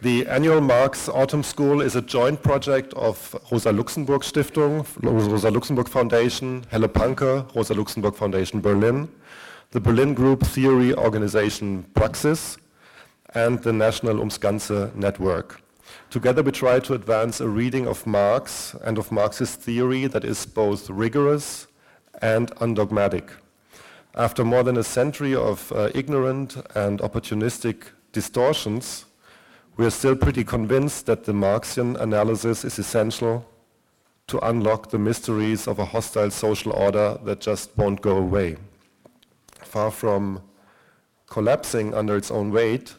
The annual Marx Autumn School is a joint project of Rosa Luxemburg Stiftung, Rosa Luxemburg Foundation, Helle Panke, Rosa Luxemburg Foundation Berlin, the Berlin Group Theory Organization Praxis, and the National Ums Network. Together we try to advance a reading of Marx and of Marxist theory that is both rigorous and undogmatic. After more than a century of uh, ignorant and opportunistic distortions, we are still pretty convinced that the Marxian analysis is essential to unlock the mysteries of a hostile social order that just won't go away. Far from collapsing under its own weight,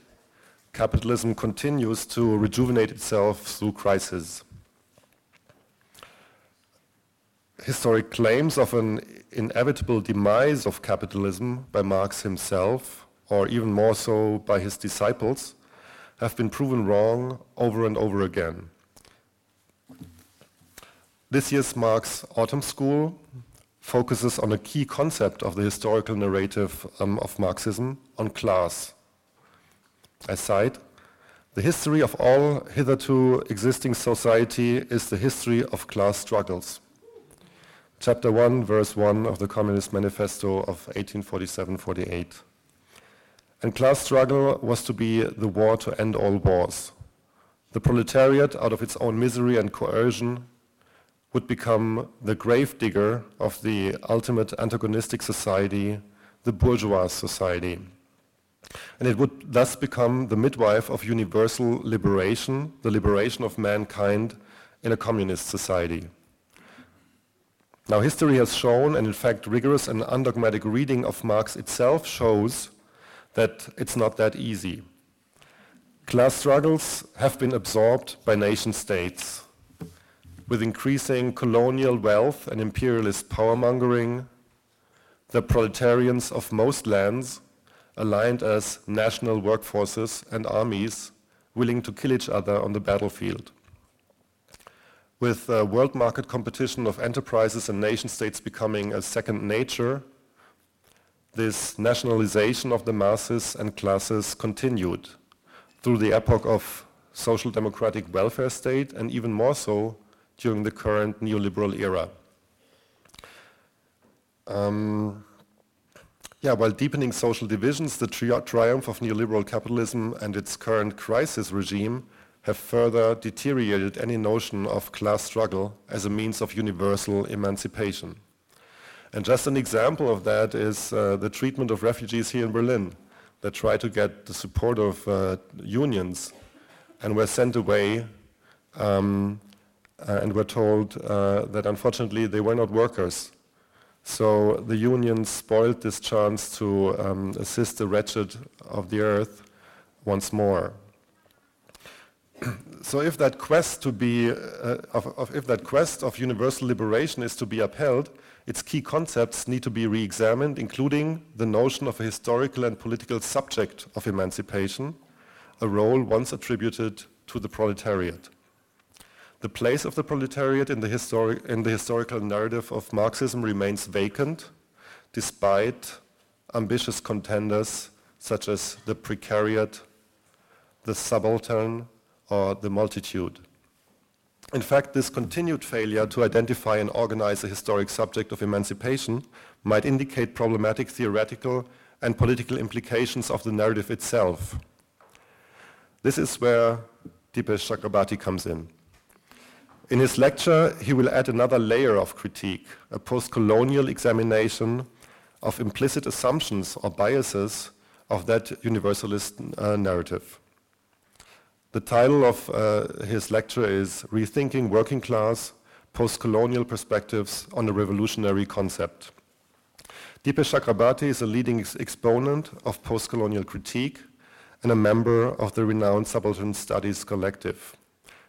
capitalism continues to rejuvenate itself through crisis. Historic claims of an inevitable demise of capitalism by Marx himself, or even more so by his disciples, have been proven wrong over and over again. This year's Marx Autumn School focuses on a key concept of the historical narrative um, of Marxism on class. I cite, the history of all hitherto existing society is the history of class struggles. Chapter 1, verse 1 of the Communist Manifesto of 1847-48. And class struggle was to be the war to end all wars. The proletariat, out of its own misery and coercion, would become the gravedigger of the ultimate antagonistic society, the bourgeois society and it would thus become the midwife of universal liberation, the liberation of mankind in a communist society. Now, history has shown, and in fact, rigorous and undogmatic reading of Marx itself shows that it's not that easy. Class struggles have been absorbed by nation states. With increasing colonial wealth and imperialist powermongering, the proletarians of most lands aligned as national workforces and armies willing to kill each other on the battlefield. With uh, world market competition of enterprises and nation states becoming a second nature, this nationalization of the masses and classes continued through the epoch of social democratic welfare state and even more so during the current neoliberal era. Um, yeah, while deepening social divisions, the tri triumph of neoliberal capitalism and its current crisis regime have further deteriorated any notion of class struggle as a means of universal emancipation. And just an example of that is uh, the treatment of refugees here in Berlin that try to get the support of uh, unions and were sent away um, uh, and were told uh, that unfortunately they were not workers so the union spoiled this chance to um, assist the wretched of the earth once more. so if that quest to be, uh, of, of, if that quest of universal liberation is to be upheld, its key concepts need to be re-examined, including the notion of a historical and political subject of emancipation, a role once attributed to the proletariat. The place of the proletariat in the, histori- in the historical narrative of Marxism remains vacant, despite ambitious contenders such as the precariat, the subaltern, or the multitude. In fact, this continued failure to identify and organize a historic subject of emancipation might indicate problematic theoretical and political implications of the narrative itself. This is where Dipesh Chakrabarty comes in. In his lecture, he will add another layer of critique, a post-colonial examination of implicit assumptions or biases of that universalist uh, narrative. The title of uh, his lecture is Rethinking Working Class, Post-Colonial Perspectives on a Revolutionary Concept. Dipesh Chakrabarty is a leading ex exponent of post-colonial critique and a member of the renowned Subaltern Studies Collective.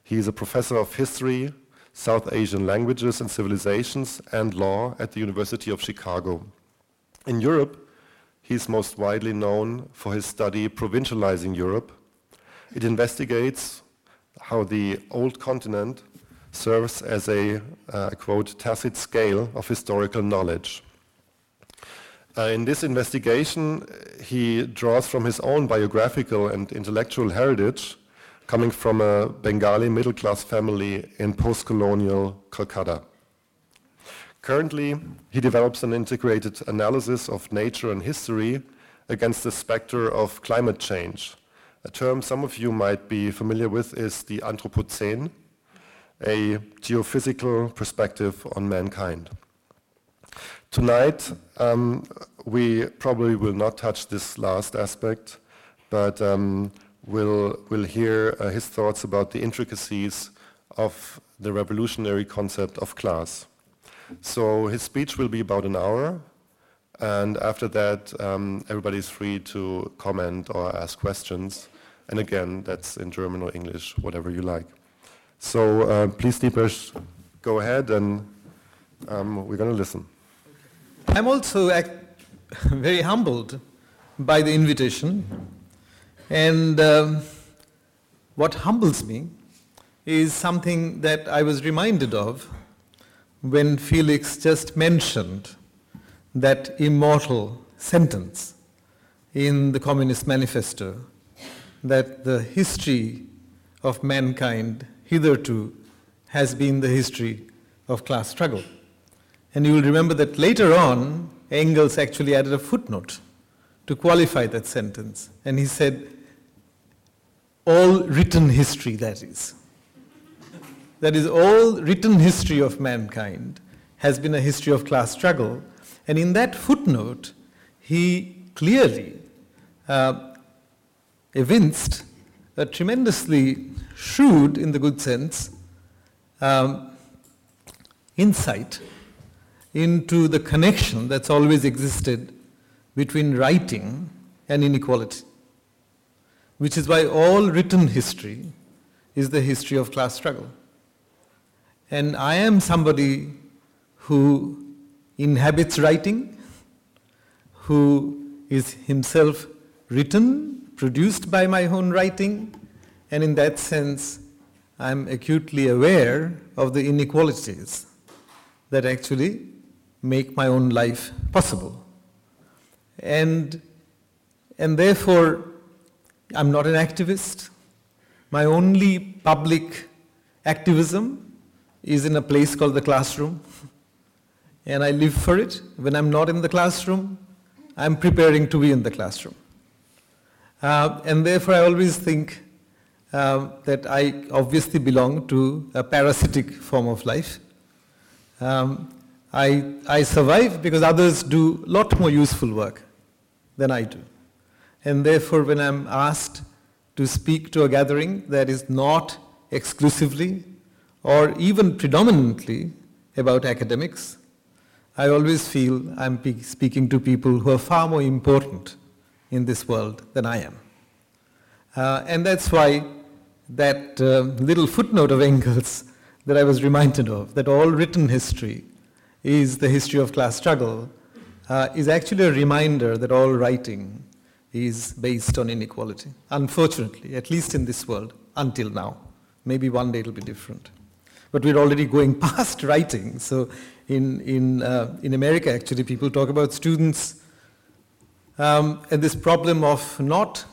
He is a professor of history, South Asian languages and civilizations, and law at the University of Chicago. In Europe, he is most widely known for his study Provincializing Europe. It investigates how the old continent serves as a, uh, quote, tacit scale of historical knowledge. Uh, in this investigation, he draws from his own biographical and intellectual heritage coming from a Bengali middle class family in post colonial Calcutta. Currently, he develops an integrated analysis of nature and history against the specter of climate change. A term some of you might be familiar with is the Anthropocene, a geophysical perspective on mankind. Tonight, um, we probably will not touch this last aspect, but um, we'll, we'll hear uh, his thoughts about the intricacies of the revolutionary concept of class. So his speech will be about an hour, and after that, um, everybody's free to comment or ask questions. And again, that's in German or English, whatever you like. So uh, please, Dipesh, go ahead, and um, we're going to listen. I'm also very humbled by the invitation. And um, what humbles me is something that I was reminded of when Felix just mentioned that immortal sentence in the Communist Manifesto that the history of mankind hitherto has been the history of class struggle. And you will remember that later on, Engels actually added a footnote to qualify that sentence. And he said, all written history, that is. That is, all written history of mankind has been a history of class struggle. And in that footnote, he clearly uh, evinced a tremendously shrewd, in the good sense, um, insight into the connection that's always existed between writing and inequality, which is why all written history is the history of class struggle. And I am somebody who inhabits writing, who is himself written, produced by my own writing, and in that sense, I'm acutely aware of the inequalities that actually make my own life possible. And, and therefore, I'm not an activist. My only public activism is in a place called the classroom, and I live for it. When I'm not in the classroom, I'm preparing to be in the classroom. Uh, and therefore, I always think uh, that I obviously belong to a parasitic form of life. Um, I, I survive because others do a lot more useful work than I do. And therefore, when I'm asked to speak to a gathering that is not exclusively or even predominantly about academics, I always feel I'm speaking to people who are far more important in this world than I am. Uh, and that's why that uh, little footnote of Engels that I was reminded of, that all written history is the history of class struggle, uh, is actually a reminder that all writing is based on inequality. Unfortunately, at least in this world, until now. Maybe one day it'll be different but we're already going past writing. So in, in, uh, in America, actually, people talk about students um, and this problem of not,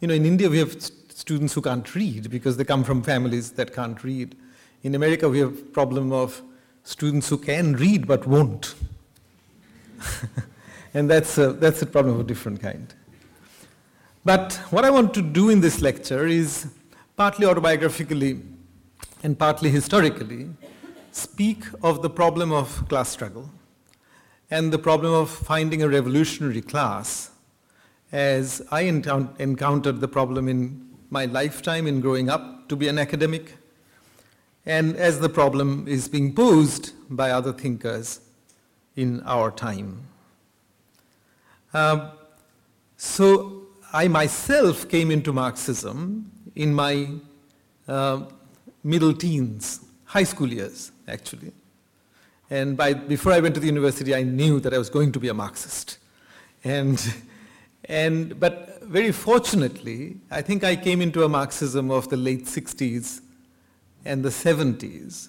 you know, in India we have students who can't read because they come from families that can't read. In America, we have a problem of students who can read but won't. and that's a, that's a problem of a different kind. But what I want to do in this lecture is partly autobiographically and partly historically, speak of the problem of class struggle and the problem of finding a revolutionary class as I encountered the problem in my lifetime in growing up to be an academic and as the problem is being posed by other thinkers in our time. Uh, so I myself came into Marxism in my uh, middle teens, high school years, actually. And by, before I went to the university, I knew that I was going to be a Marxist. And, and, but very fortunately, I think I came into a Marxism of the late 60s and the 70s,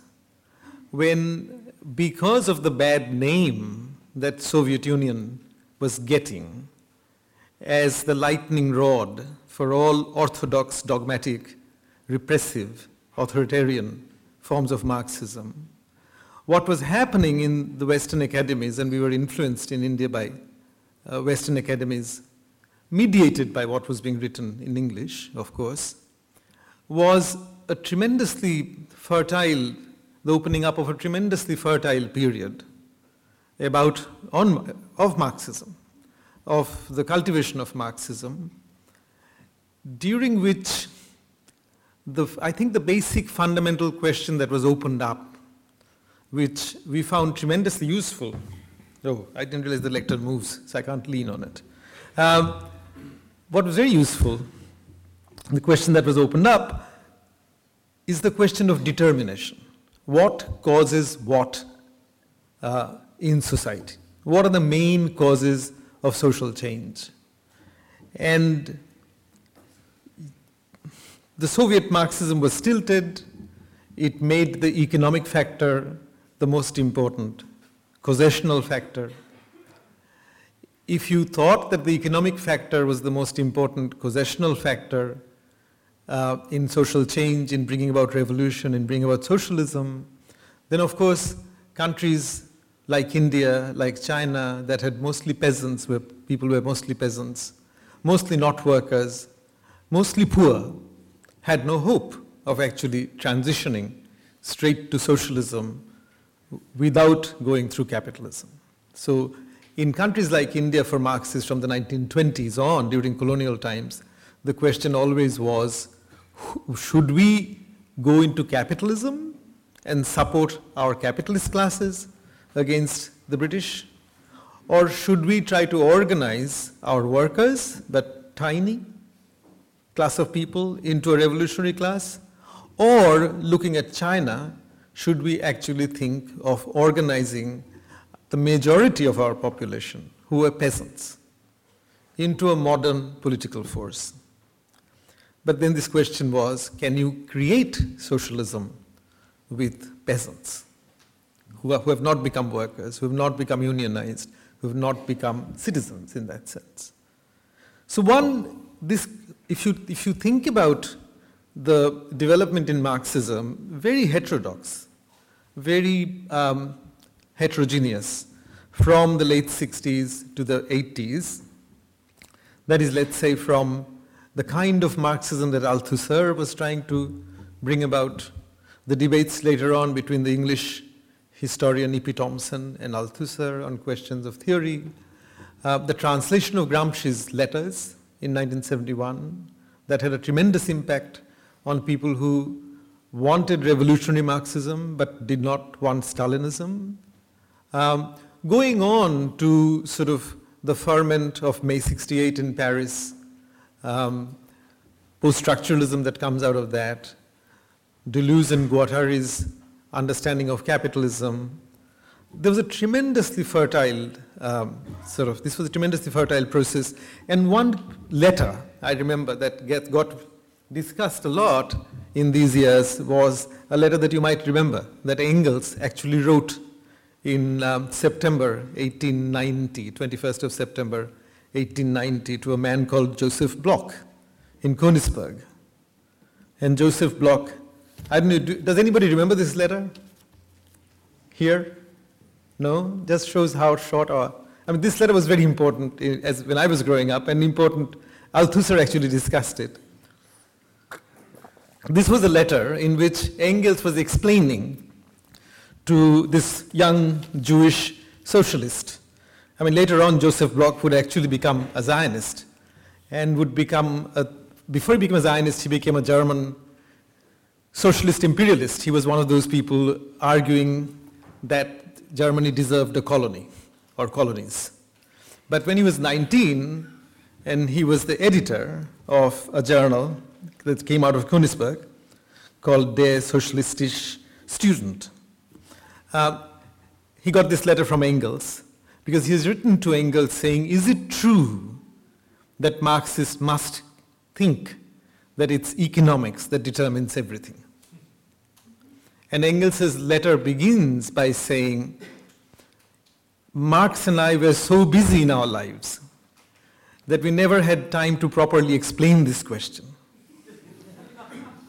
when because of the bad name that Soviet Union was getting as the lightning rod for all orthodox dogmatic repressive, authoritarian forms of Marxism. What was happening in the Western academies, and we were influenced in India by uh, Western academies, mediated by what was being written in English, of course, was a tremendously fertile, the opening up of a tremendously fertile period about on, of Marxism, of the cultivation of Marxism, during which the, I think the basic fundamental question that was opened up, which we found tremendously useful. Oh, I didn't realize the lectern moves, so I can't lean on it. Um, what was very useful, the question that was opened up, is the question of determination. What causes what uh, in society? What are the main causes of social change? And the Soviet Marxism was stilted. It made the economic factor the most important, causational factor. If you thought that the economic factor was the most important causational factor uh, in social change, in bringing about revolution, in bringing about socialism, then of course countries like India, like China, that had mostly peasants, where people were mostly peasants, mostly not workers, mostly poor, had no hope of actually transitioning straight to socialism without going through capitalism. So in countries like India for Marxists from the 1920s on, during colonial times, the question always was, should we go into capitalism and support our capitalist classes against the British? Or should we try to organize our workers, but tiny, class of people into a revolutionary class? Or looking at China, should we actually think of organizing the majority of our population, who were peasants, into a modern political force? But then this question was, can you create socialism with peasants who, are, who have not become workers, who have not become unionized, who have not become citizens in that sense? So one, this if you, if you think about the development in Marxism, very heterodox, very um, heterogeneous from the late 60s to the 80s. That is, let's say, from the kind of Marxism that Althusser was trying to bring about, the debates later on between the English historian E.P. Thompson and Althusser on questions of theory, uh, the translation of Gramsci's letters in 1971 that had a tremendous impact on people who wanted revolutionary Marxism but did not want Stalinism. Um, going on to sort of the ferment of May 68 in Paris, um, post-structuralism that comes out of that, Deleuze and Guattari's understanding of capitalism, there was a tremendously fertile um, sort of, this was a tremendously fertile process. And one letter I remember that get, got discussed a lot in these years was a letter that you might remember that Engels actually wrote in um, September 1890, 21st of September 1890, to a man called Joseph Bloch in Königsberg. And Joseph Bloch, I don't know, do, does anybody remember this letter? Here? No? Just shows how short our. I mean, this letter was very important as when I was growing up, and important. Althusser actually discussed it. This was a letter in which Engels was explaining to this young Jewish socialist. I mean, later on, Joseph Bloch would actually become a Zionist and would become, a, before he became a Zionist, he became a German socialist imperialist. He was one of those people arguing that Germany deserved a colony or colonies. But when he was 19 and he was the editor of a journal that came out of Königsberg called Der Sozialistische Student, uh, he got this letter from Engels because he has written to Engels saying, Is it true that Marxists must think that it's economics that determines everything? And Engels' letter begins by saying, Marx and I were so busy in our lives that we never had time to properly explain this question.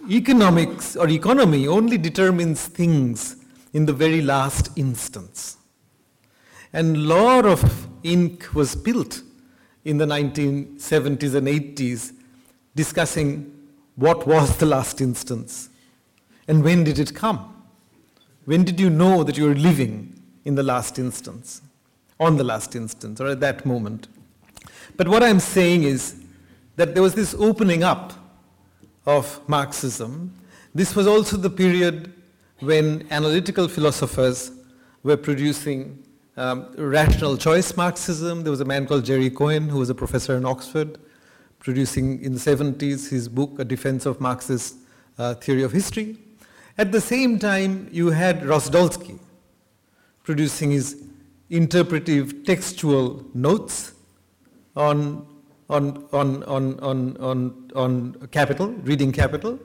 economics or economy only determines things in the very last instance. And law of ink was built in the 1970s and 80s discussing what was the last instance and when did it come? When did you know that you were living in the last instance, on the last instance, or at that moment? But what I'm saying is that there was this opening up of Marxism. This was also the period when analytical philosophers were producing um, rational choice Marxism. There was a man called Jerry Cohen who was a professor in Oxford producing in the 70s his book, A Defense of Marxist uh, Theory of History. At the same time, you had Rosdolsky producing his interpretive textual notes on, on, on, on, on, on, on capital, reading capital.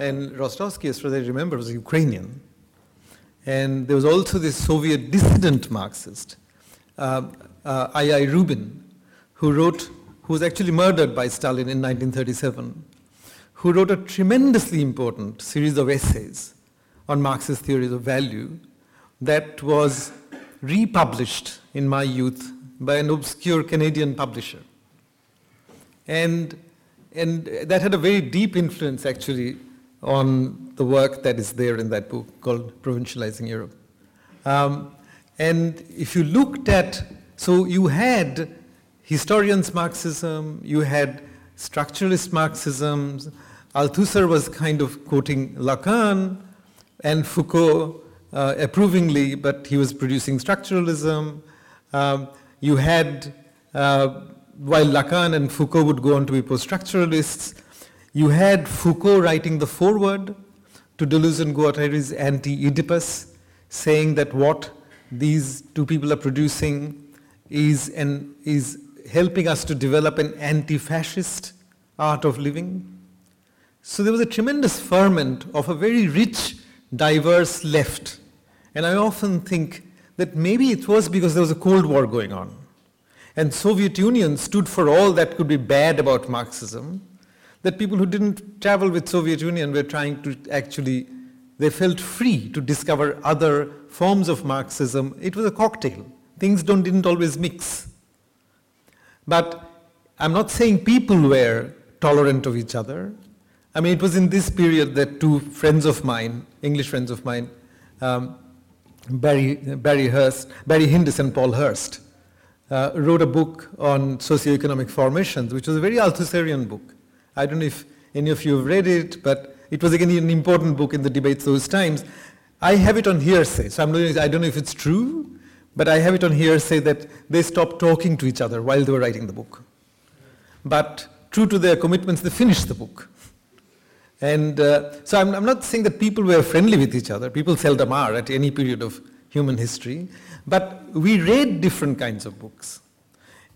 And Rosdolsky, as far as I remember, was Ukrainian. And there was also this Soviet dissident Marxist, uh, uh, I.I. Rubin, who wrote, who was actually murdered by Stalin in 1937, who wrote a tremendously important series of essays on Marxist theories of value that was republished in my youth by an obscure Canadian publisher. And, and that had a very deep influence actually on the work that is there in that book called Provincializing Europe. Um, and if you looked at, so you had historians Marxism, you had structuralist Marxism, Althusser was kind of quoting Lacan and Foucault uh, approvingly, but he was producing structuralism. Um, you had, uh, while Lacan and Foucault would go on to be post-structuralists, you had Foucault writing the foreword to Deleuze and Guattari's Anti-Oedipus, saying that what these two people are producing is, an, is helping us to develop an anti-fascist art of living. So there was a tremendous ferment of a very rich, diverse left. And I often think that maybe it was because there was a Cold War going on. And Soviet Union stood for all that could be bad about Marxism. That people who didn't travel with Soviet Union were trying to actually, they felt free to discover other forms of Marxism. It was a cocktail. Things don't, didn't always mix. But I'm not saying people were tolerant of each other. I mean, it was in this period that two friends of mine, English friends of mine, um, Barry, Barry Hirst, Barry Hindess and Paul Hirst, uh, wrote a book on socioeconomic formations, which was a very Althusserian book. I don't know if any of you have read it, but it was again an important book in the debates those times. I have it on hearsay, so I'm not, I don't know if it's true, but I have it on hearsay that they stopped talking to each other while they were writing the book. But true to their commitments, they finished the book. And uh, so I'm, I'm, not saying that people were friendly with each other. People seldom are at any period of human history. But we read different kinds of books.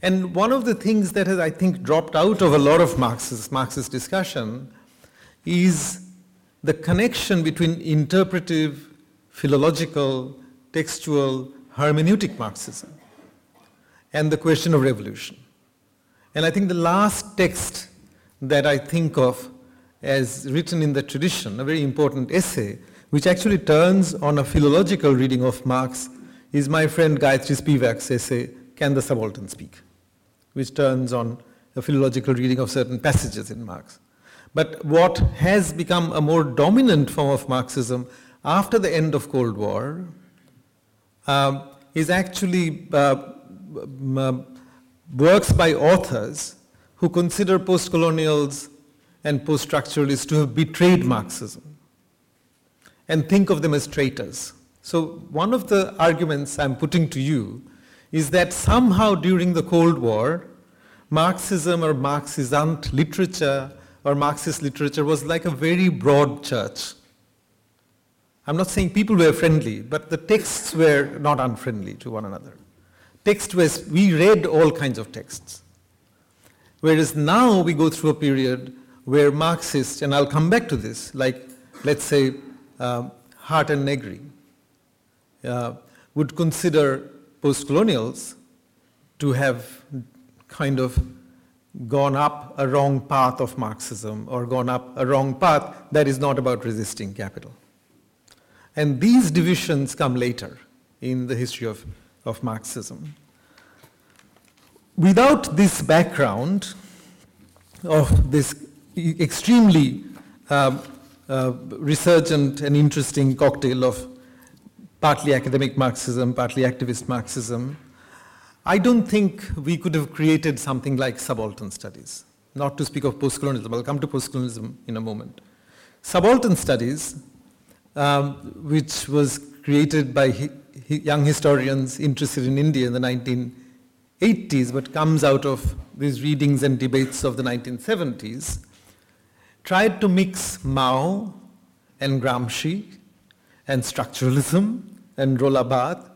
And one of the things that has, I think, dropped out of a lot of Marxist, Marxist discussion is the connection between interpretive, philological, textual, hermeneutic Marxism and the question of revolution. And I think the last text that I think of as written in the tradition, a very important essay, which actually turns on a philological reading of Marx, is my friend Gayatri Spivak's essay, Can the Subaltern Speak? Which turns on a philological reading of certain passages in Marx. But what has become a more dominant form of Marxism after the end of Cold War um, is actually uh, works by authors who consider post-colonials and post-structuralists to have betrayed Marxism and think of them as traitors. So one of the arguments I'm putting to you is that somehow during the Cold War, Marxism or Marxisant literature or Marxist literature was like a very broad church. I'm not saying people were friendly, but the texts were not unfriendly to one another. Text was, we read all kinds of texts. Whereas now we go through a period where Marxists, and I'll come back to this, like let's say um, Hardt and Negri, uh, would consider post-colonials to have kind of gone up a wrong path of Marxism or gone up a wrong path that is not about resisting capital. And these divisions come later in the history of, of Marxism. Without this background of this extremely uh, uh, resurgent and interesting cocktail of partly academic Marxism, partly activist Marxism, I don't think we could have created something like subaltern studies, not to speak of postcolonialism. I'll come to postcolonialism in a moment. Subaltern studies, um, which was created by hi- young historians interested in India in the 1980s, but comes out of these readings and debates of the 1970s, tried to mix Mao and Gramsci and structuralism and Barthes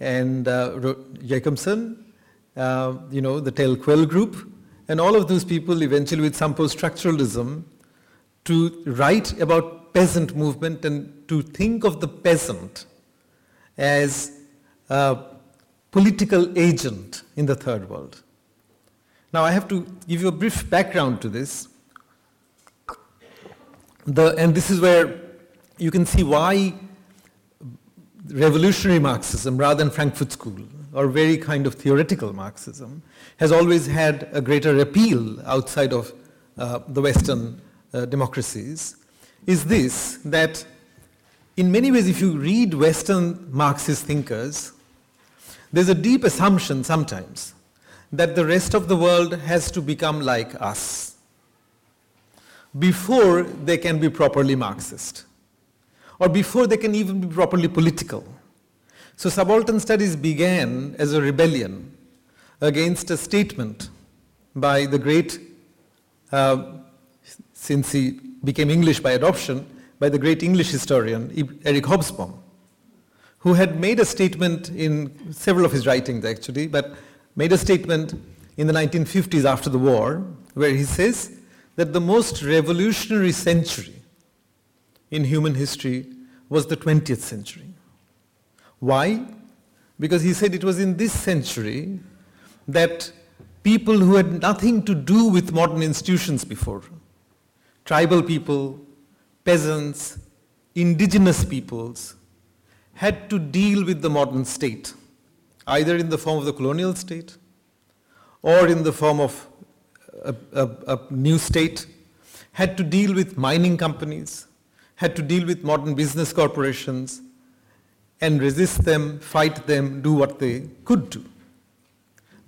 and uh, Jakobson, uh, you know, the Tel Quel group, and all of those people eventually with some post-structuralism to write about peasant movement and to think of the peasant as a political agent in the third world. Now I have to give you a brief background to this. The, and this is where you can see why revolutionary Marxism rather than Frankfurt School or very kind of theoretical Marxism has always had a greater appeal outside of uh, the Western uh, democracies is this that in many ways, if you read Western Marxist thinkers, there's a deep assumption sometimes that the rest of the world has to become like us before they can be properly Marxist or before they can even be properly political. So subaltern studies began as a rebellion against a statement by the great, uh, since he became English by adoption, by the great English historian Eric Hobsbawm, who had made a statement in several of his writings actually, but made a statement in the 1950s after the war where he says that the most revolutionary century in human history was the 20th century. Why? Because he said it was in this century that people who had nothing to do with modern institutions before, tribal people, peasants, indigenous peoples, had to deal with the modern state, either in the form of the colonial state or in the form of a, a, a new state, had to deal with mining companies, had to deal with modern business corporations and resist them, fight them, do what they could do.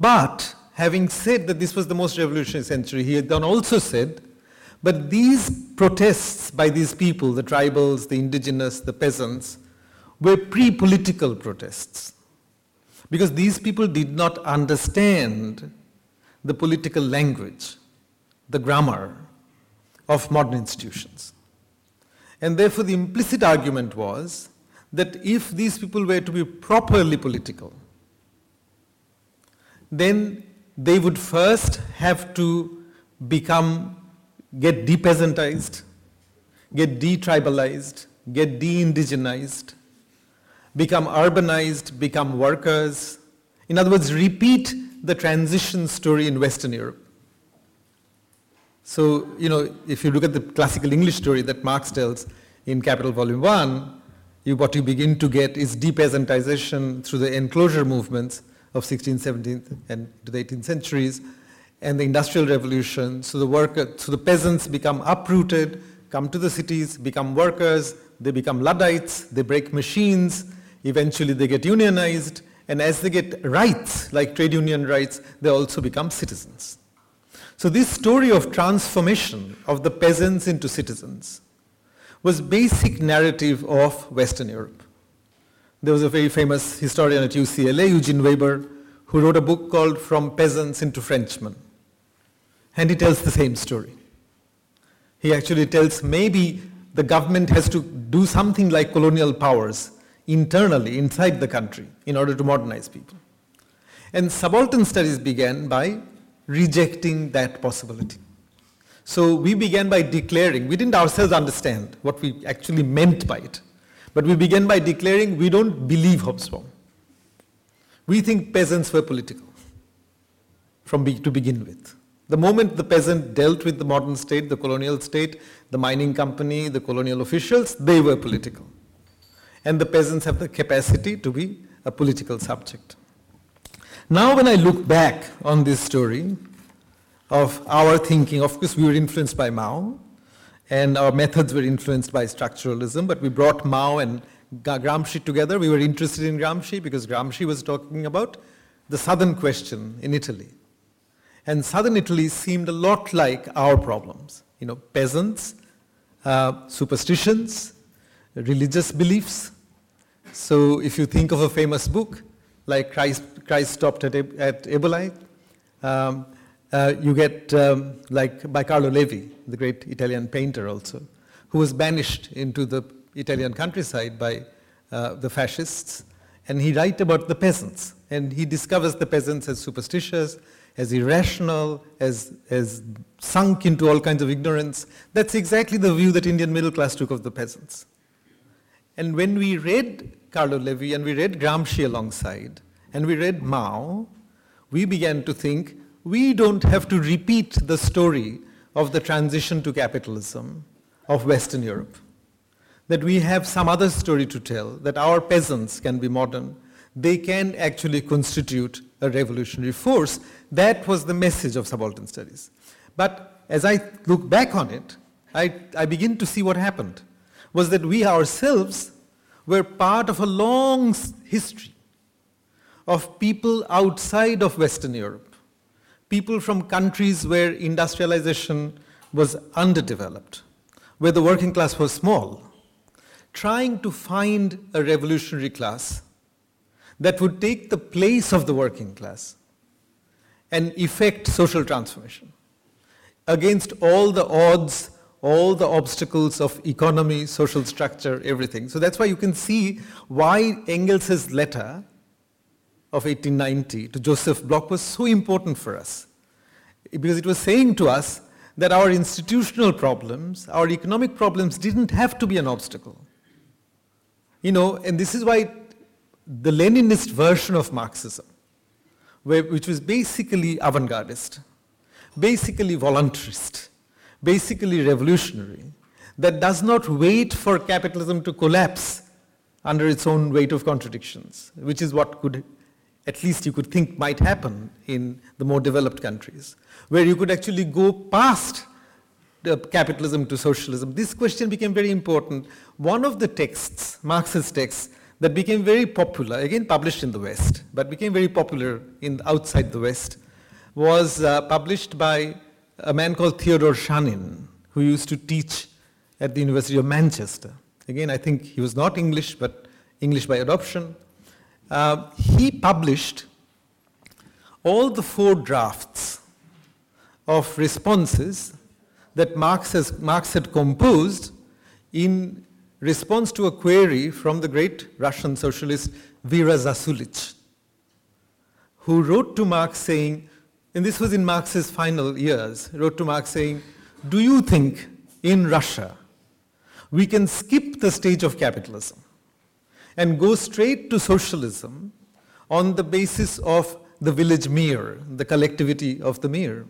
But having said that this was the most revolutionary century, he had then also said, but these protests by these people, the tribals, the indigenous, the peasants, were pre-political protests. Because these people did not understand the political language, the grammar of modern institutions. And therefore, the implicit argument was that if these people were to be properly political, then they would first have to become, get depeasantized, get detribalized, get de-indigenized, become urbanized, become workers. In other words, repeat the transition story in Western Europe. So, you know, if you look at the classical English story that Marx tells in Capital Volume 1, you, what you begin to get is depeasantization through the enclosure movements of 16th, 17th, and to the 18th centuries, and the Industrial Revolution. So the worker, so the peasants become uprooted, come to the cities, become workers, they become Luddites, they break machines, eventually they get unionized, and as they get rights, like trade union rights, they also become citizens. So this story of transformation of the peasants into citizens was basic narrative of Western Europe. There was a very famous historian at UCLA, Eugene Weber, who wrote a book called From Peasants into Frenchmen. And he tells the same story. He actually tells maybe the government has to do something like colonial powers internally inside the country in order to modernize people. And subaltern studies began by rejecting that possibility. So we began by declaring, we didn't ourselves understand what we actually meant by it, but we began by declaring we don't believe Hobsbawm. We think peasants were political from be, to begin with. The moment the peasant dealt with the modern state, the colonial state, the mining company, the colonial officials, they were political. And the peasants have the capacity to be a political subject. Now, when I look back on this story of our thinking, of course, we were influenced by Mao, and our methods were influenced by structuralism, but we brought Mao and Gramsci together. We were interested in Gramsci because Gramsci was talking about the southern question in Italy. And southern Italy seemed a lot like our problems. You know, peasants, uh, superstitions, religious beliefs. So if you think of a famous book like Christ, Christ Stopped at, at Eboli, um, uh, you get um, like by Carlo Levi, the great Italian painter also, who was banished into the Italian countryside by uh, the fascists, and he writes about the peasants, and he discovers the peasants as superstitious, as irrational, as, as sunk into all kinds of ignorance. That's exactly the view that Indian middle class took of the peasants. And when we read Carlo Levi and we read Gramsci alongside, and we read Mao, we began to think we don't have to repeat the story of the transition to capitalism of Western Europe. That we have some other story to tell, that our peasants can be modern, they can actually constitute a revolutionary force. That was the message of subaltern studies. But as I look back on it, I, I begin to see what happened was that we ourselves were part of a long history of people outside of Western Europe people from countries where industrialization was underdeveloped, where the working class was small, trying to find a revolutionary class that would take the place of the working class and effect social transformation against all the odds, all the obstacles of economy, social structure, everything. So that's why you can see why Engels' letter of 1890 to Joseph Bloch was so important for us. Because it was saying to us that our institutional problems, our economic problems didn't have to be an obstacle. You know, and this is why the Leninist version of Marxism, which was basically avant-gardist, basically voluntarist, basically revolutionary, that does not wait for capitalism to collapse under its own weight of contradictions, which is what could at least you could think might happen in the more developed countries, where you could actually go past capitalism to socialism. This question became very important. One of the texts, Marxist texts, that became very popular, again published in the West, but became very popular in outside the West, was uh, published by a man called Theodore Shanin, who used to teach at the University of Manchester. Again, I think he was not English, but English by adoption uh, he published all the four drafts of responses that Marx, has, Marx had composed in response to a query from the great Russian socialist Vera Zasulich, who wrote to Marx saying, and this was in Marx's final years, wrote to Marx saying, do you think in Russia we can skip the stage of capitalism and go straight to socialism on the basis of the village mir, the collectivity of the mir.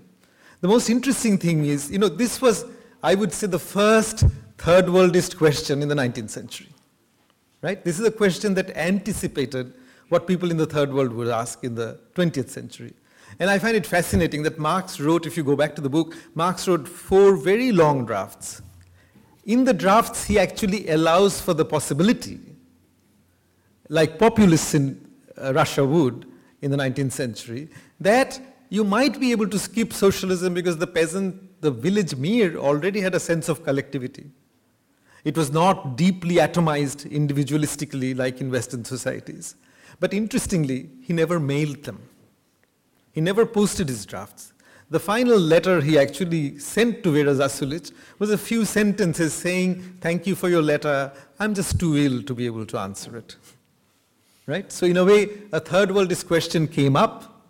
The most interesting thing is, you know, this was, I would say, the first third worldist question in the 19th century. Right? This is a question that anticipated what people in the third world would ask in the 20th century. And I find it fascinating that Marx wrote, if you go back to the book, Marx wrote four very long drafts. In the drafts, he actually allows for the possibility like populists in uh, Russia would in the 19th century, that you might be able to skip socialism because the peasant, the village mir already had a sense of collectivity. It was not deeply atomized individualistically like in Western societies. But interestingly, he never mailed them. He never posted his drafts. The final letter he actually sent to Vera Zasulich was a few sentences saying, thank you for your letter, I'm just too ill to be able to answer it. Right? So in a way, a third worldist question came up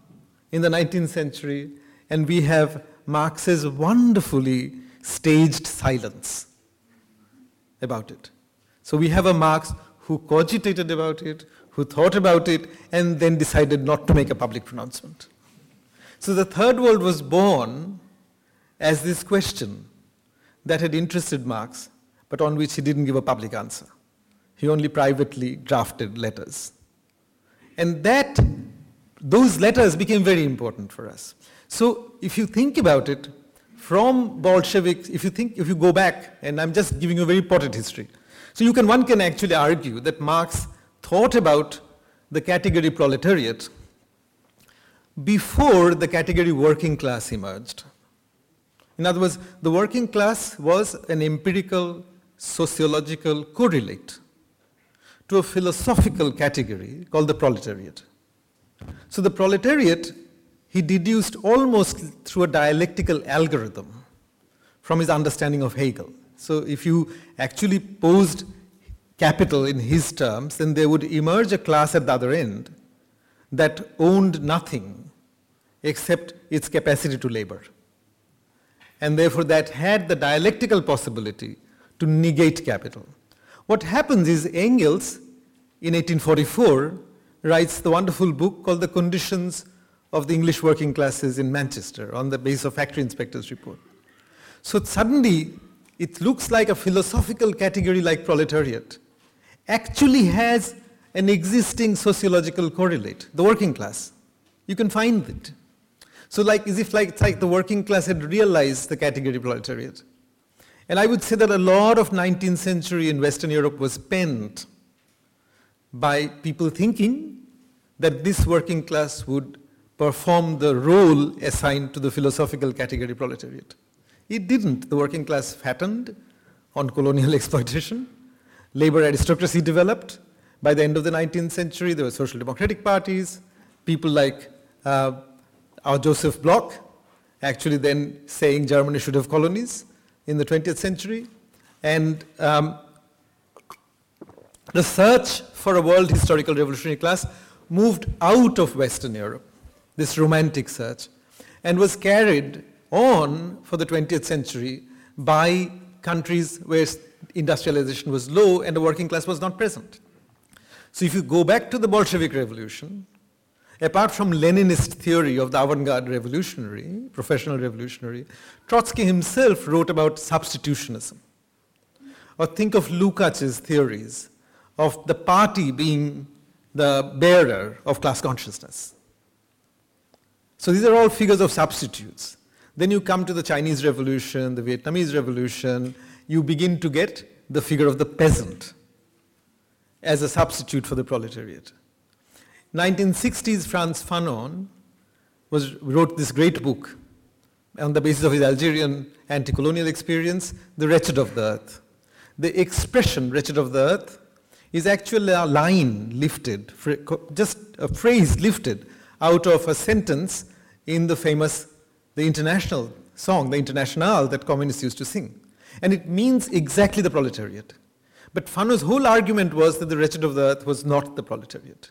in the 19th century, and we have Marx's wonderfully staged silence about it. So we have a Marx who cogitated about it, who thought about it, and then decided not to make a public pronouncement. So the third world was born as this question that had interested Marx, but on which he didn't give a public answer. He only privately drafted letters. And that, those letters became very important for us. So if you think about it, from Bolsheviks, if you think, if you go back, and I'm just giving you a very potted history. So you can, one can actually argue that Marx thought about the category proletariat before the category working class emerged. In other words, the working class was an empirical sociological correlate to a philosophical category called the proletariat. So the proletariat, he deduced almost through a dialectical algorithm from his understanding of Hegel. So if you actually posed capital in his terms, then there would emerge a class at the other end that owned nothing except its capacity to labor. And therefore, that had the dialectical possibility to negate capital. What happens is Engels, in 1844, writes the wonderful book called The Conditions of the English Working Classes in Manchester on the basis of Factory Inspector's Report. So suddenly, it looks like a philosophical category like proletariat actually has an existing sociological correlate, the working class. You can find it. So like, as if like, it's like the working class had realized the category proletariat. And I would say that a lot of 19th century in Western Europe was spent by people thinking that this working class would perform the role assigned to the philosophical category proletariat. It didn't. The working class fattened on colonial exploitation. Labor aristocracy developed. By the end of the 19th century, there were social democratic parties. People like uh, our Joseph Bloch, actually then saying Germany should have colonies in the 20th century. And um, the search for a world historical revolutionary class moved out of Western Europe, this romantic search, and was carried on for the 20th century by countries where industrialization was low and the working class was not present. So if you go back to the Bolshevik Revolution, apart from Leninist theory of the avant-garde revolutionary, professional revolutionary, Trotsky himself wrote about substitutionism. Or think of Lukács's theories of the party being the bearer of class consciousness. So these are all figures of substitutes. Then you come to the Chinese Revolution, the Vietnamese Revolution, you begin to get the figure of the peasant as a substitute for the proletariat. 1960s Frantz Fanon was, wrote this great book on the basis of his Algerian anti-colonial experience, The Wretched of the Earth. The expression wretched of the earth is actually a line lifted, just a phrase lifted out of a sentence in the famous the international song, the Internationale that communists used to sing. And it means exactly the proletariat. But Fanon's whole argument was that the wretched of the earth was not the proletariat.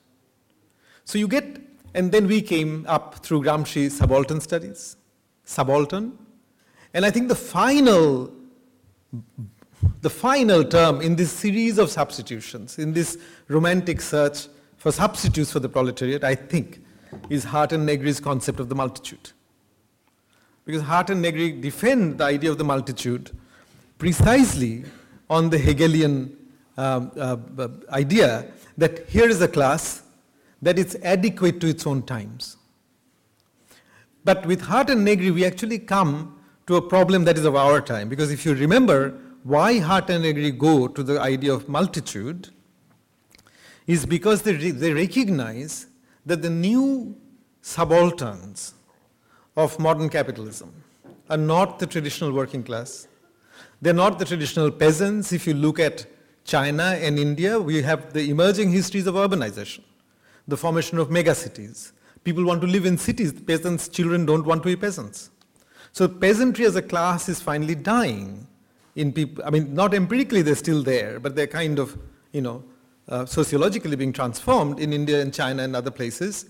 So you get, and then we came up through Gramsci subaltern studies, subaltern. And I think the final, the final term in this series of substitutions, in this romantic search for substitutes for the proletariat, I think, is Hardt and Negri's concept of the multitude. Because Hardt and Negri defend the idea of the multitude precisely on the Hegelian um, uh, uh, idea that here is a class that is adequate to its own times. But with Hardt and Negri, we actually come to a problem that is of our time. Because if you remember why Hardt and Negri go to the idea of multitude, is because they, re- they recognize that the new subalterns of modern capitalism are not the traditional working class. They're not the traditional peasants. If you look at China and India, we have the emerging histories of urbanization, the formation of megacities. People want to live in cities. Peasants' children don't want to be peasants. So peasantry as a class is finally dying in people. I mean, not empirically they're still there, but they're kind of, you know, uh, sociologically being transformed in India and China and other places.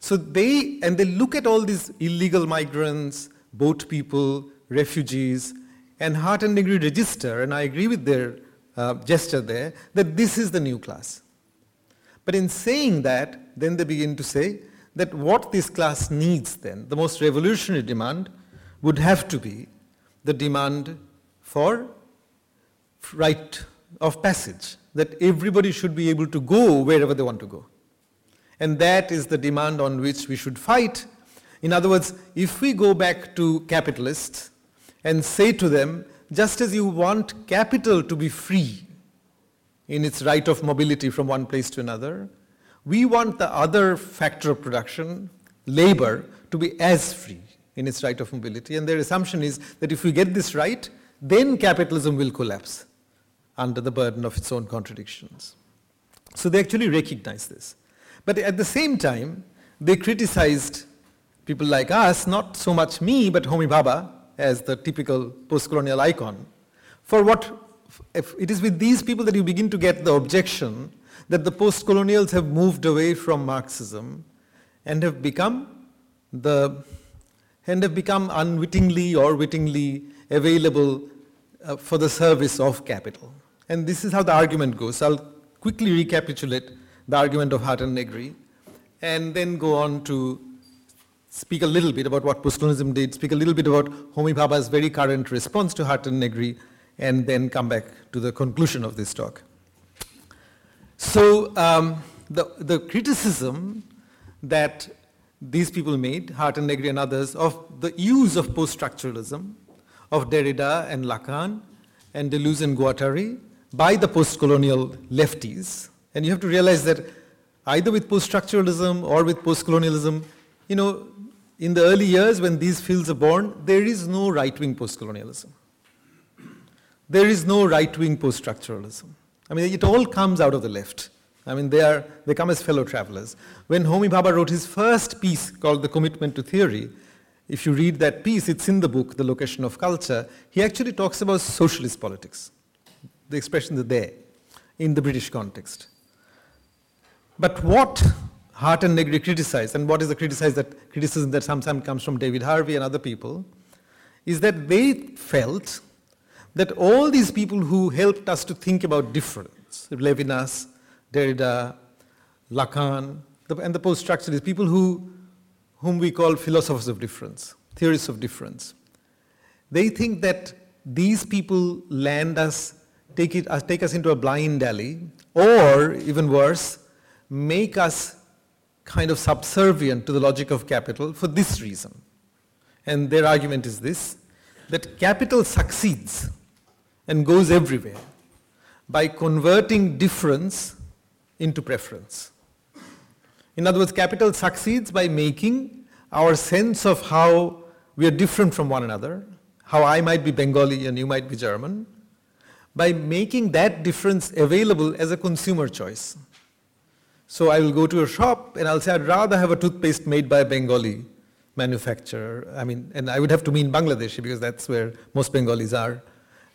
So they, and they look at all these illegal migrants, boat people, refugees, and Negri register, and I agree with their uh, gesture there, that this is the new class. But in saying that, then they begin to say that what this class needs then, the most revolutionary demand, would have to be the demand for right of passage, that everybody should be able to go wherever they want to go. And that is the demand on which we should fight. In other words, if we go back to capitalists and say to them, just as you want capital to be free in its right of mobility from one place to another, we want the other factor of production, labor, to be as free in its right of mobility. And their assumption is that if we get this right, then capitalism will collapse under the burden of its own contradictions. So they actually recognize this. But at the same time, they criticized people like us, not so much me, but Homi Bhabha, as the typical post-colonial icon, for what it is with these people that you begin to get the objection that the post-colonials have moved away from Marxism and have become the and have become unwittingly or wittingly available uh, for the service of capital. And this is how the argument goes. I'll quickly recapitulate the argument of Hardt and Negri and then go on to speak a little bit about what postcolonialism did, speak a little bit about Homi Bhabha's very current response to Hardt and Negri, and then come back to the conclusion of this talk. So um, the, the criticism that these people made, Hardt and Negri and others, of the use of post-structuralism, of Derrida and Lacan, and Deleuze and Guattari, by the post-colonial lefties. And you have to realize that either with post-structuralism or with post-colonialism, you know, in the early years when these fields are born, there is no right-wing post-colonialism. There is no right-wing post-structuralism. I mean, it all comes out of the left. I mean, they, are, they come as fellow travelers. When Homi Bhabha wrote his first piece called The Commitment to Theory, if you read that piece, it's in the book, The Location of Culture, he actually talks about socialist politics. The expressions are there in the British context. But what Hardt and Negri criticize, and what is the criticize that, criticism that sometimes comes from David Harvey and other people, is that they felt that all these people who helped us to think about difference, Levinas, Derrida, Lacan, and the post-structuralists, people who, whom we call philosophers of difference, theorists of difference. They think that these people land us, take, it, uh, take us into a blind alley, or even worse, make us kind of subservient to the logic of capital for this reason. And their argument is this, that capital succeeds and goes everywhere by converting difference into preference. In other words, capital succeeds by making our sense of how we are different from one another, how I might be Bengali and you might be German, by making that difference available as a consumer choice. So I will go to a shop and I'll say I'd rather have a toothpaste made by a Bengali manufacturer. I mean, and I would have to mean Bangladeshi because that's where most Bengalis are,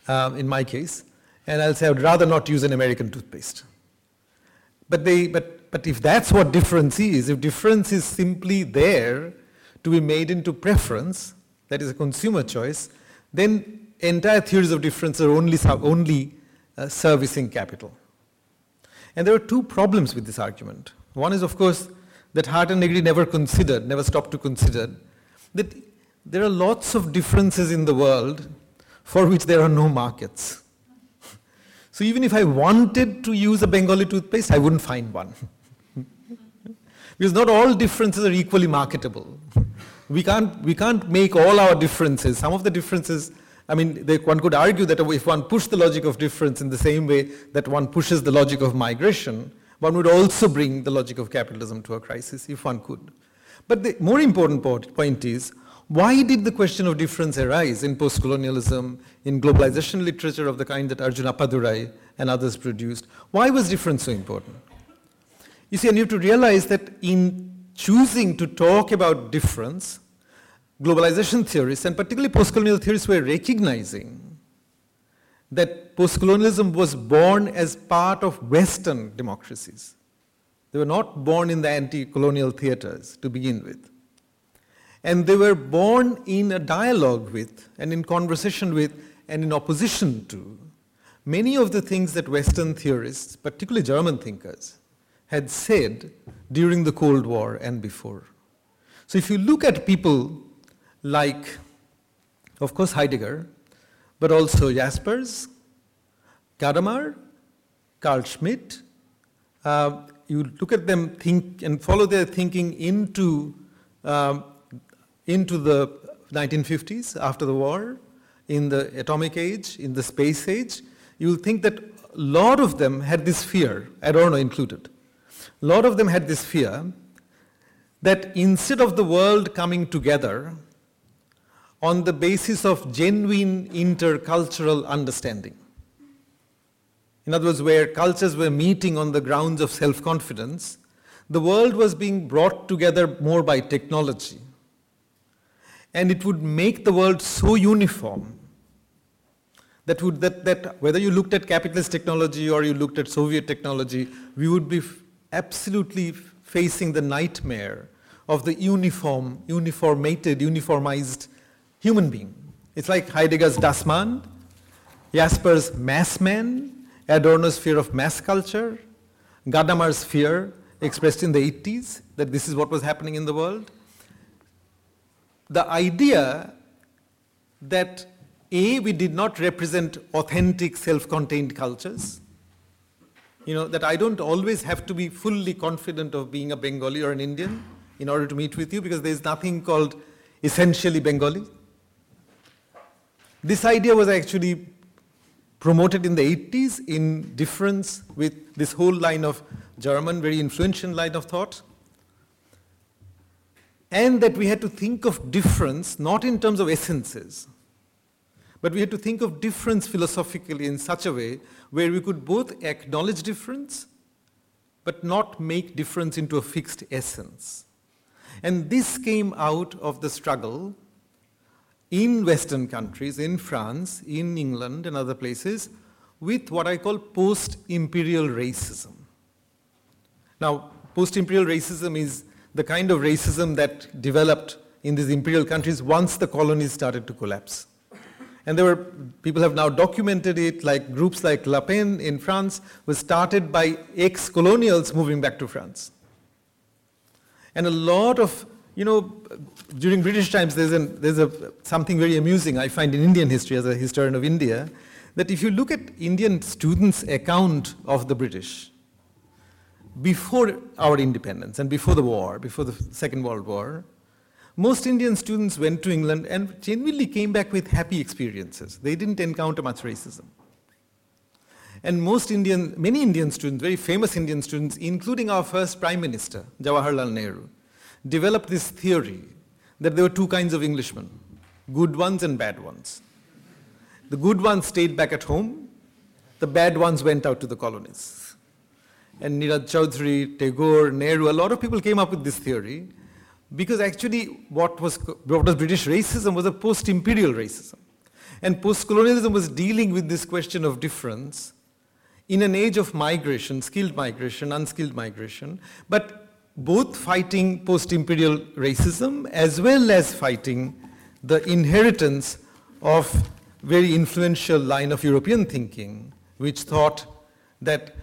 um, in my case. And I'll say I'd rather not use an American toothpaste. But, they, but, but if that's what difference is, if difference is simply there to be made into preference, that is a consumer choice, then entire theories of difference are only, only uh, servicing capital. And there are two problems with this argument. One is, of course, that Hardt and Negri never considered, never stopped to consider, that there are lots of differences in the world for which there are no markets. So even if I wanted to use a Bengali toothpaste, I wouldn't find one. because not all differences are equally marketable. We can't, we can't make all our differences. Some of the differences, I mean, they, one could argue that if one pushed the logic of difference in the same way that one pushes the logic of migration, one would also bring the logic of capitalism to a crisis if one could. But the more important point is, why did the question of difference arise in post-colonialism, in globalization literature of the kind that Arjun Appadurai and others produced? Why was difference so important? You see, and you have to realize that in choosing to talk about difference, globalization theorists, and particularly post-colonial theorists, were recognizing that post-colonialism was born as part of Western democracies. They were not born in the anti-colonial theaters to begin with. And they were born in a dialogue with, and in conversation with, and in opposition to many of the things that Western theorists, particularly German thinkers, had said during the Cold War and before. So if you look at people like, of course, Heidegger, but also Jaspers, Gadamer, Carl Schmitt, uh, you look at them think and follow their thinking into, um, into the 1950s after the war, in the atomic age, in the space age, you will think that a lot of them had this fear, Adorno included. A lot of them had this fear that instead of the world coming together on the basis of genuine intercultural understanding, in other words, where cultures were meeting on the grounds of self confidence, the world was being brought together more by technology. And it would make the world so uniform that, would, that, that whether you looked at capitalist technology or you looked at Soviet technology, we would be absolutely facing the nightmare of the uniform, uniformated, uniformized human being. It's like Heidegger's Das Man, Jaspers' mass man, Adorno's fear of mass culture, Gadamer's fear expressed in the 80s that this is what was happening in the world. The idea that A, we did not represent authentic self-contained cultures, you know, that I don't always have to be fully confident of being a Bengali or an Indian in order to meet with you because there's nothing called essentially Bengali. This idea was actually promoted in the 80s in difference with this whole line of German, very influential line of thought. And that we had to think of difference not in terms of essences, but we had to think of difference philosophically in such a way where we could both acknowledge difference but not make difference into a fixed essence. And this came out of the struggle in Western countries, in France, in England, and other places, with what I call post imperial racism. Now, post imperial racism is the kind of racism that developed in these imperial countries once the colonies started to collapse. And there were, people have now documented it, like groups like Le Pen in France was started by ex colonials moving back to France. And a lot of you know, during British times, there's, an, there's a, something very amusing I find in Indian history as a historian of India, that if you look at Indian students' account of the British, before our independence and before the war, before the Second World War, most Indian students went to England and genuinely came back with happy experiences. They didn't encounter much racism. And most Indian, many Indian students, very famous Indian students, including our first Prime Minister, Jawaharlal Nehru, developed this theory that there were two kinds of Englishmen good ones and bad ones. The good ones stayed back at home, the bad ones went out to the colonies. And Nirad Chaudhuri, Tagore, Nehru, a lot of people came up with this theory because actually what was, what was British racism was a post imperial racism. And post colonialism was dealing with this question of difference in an age of migration, skilled migration, unskilled migration, but both fighting post-imperial racism as well as fighting the inheritance of very influential line of European thinking, which thought that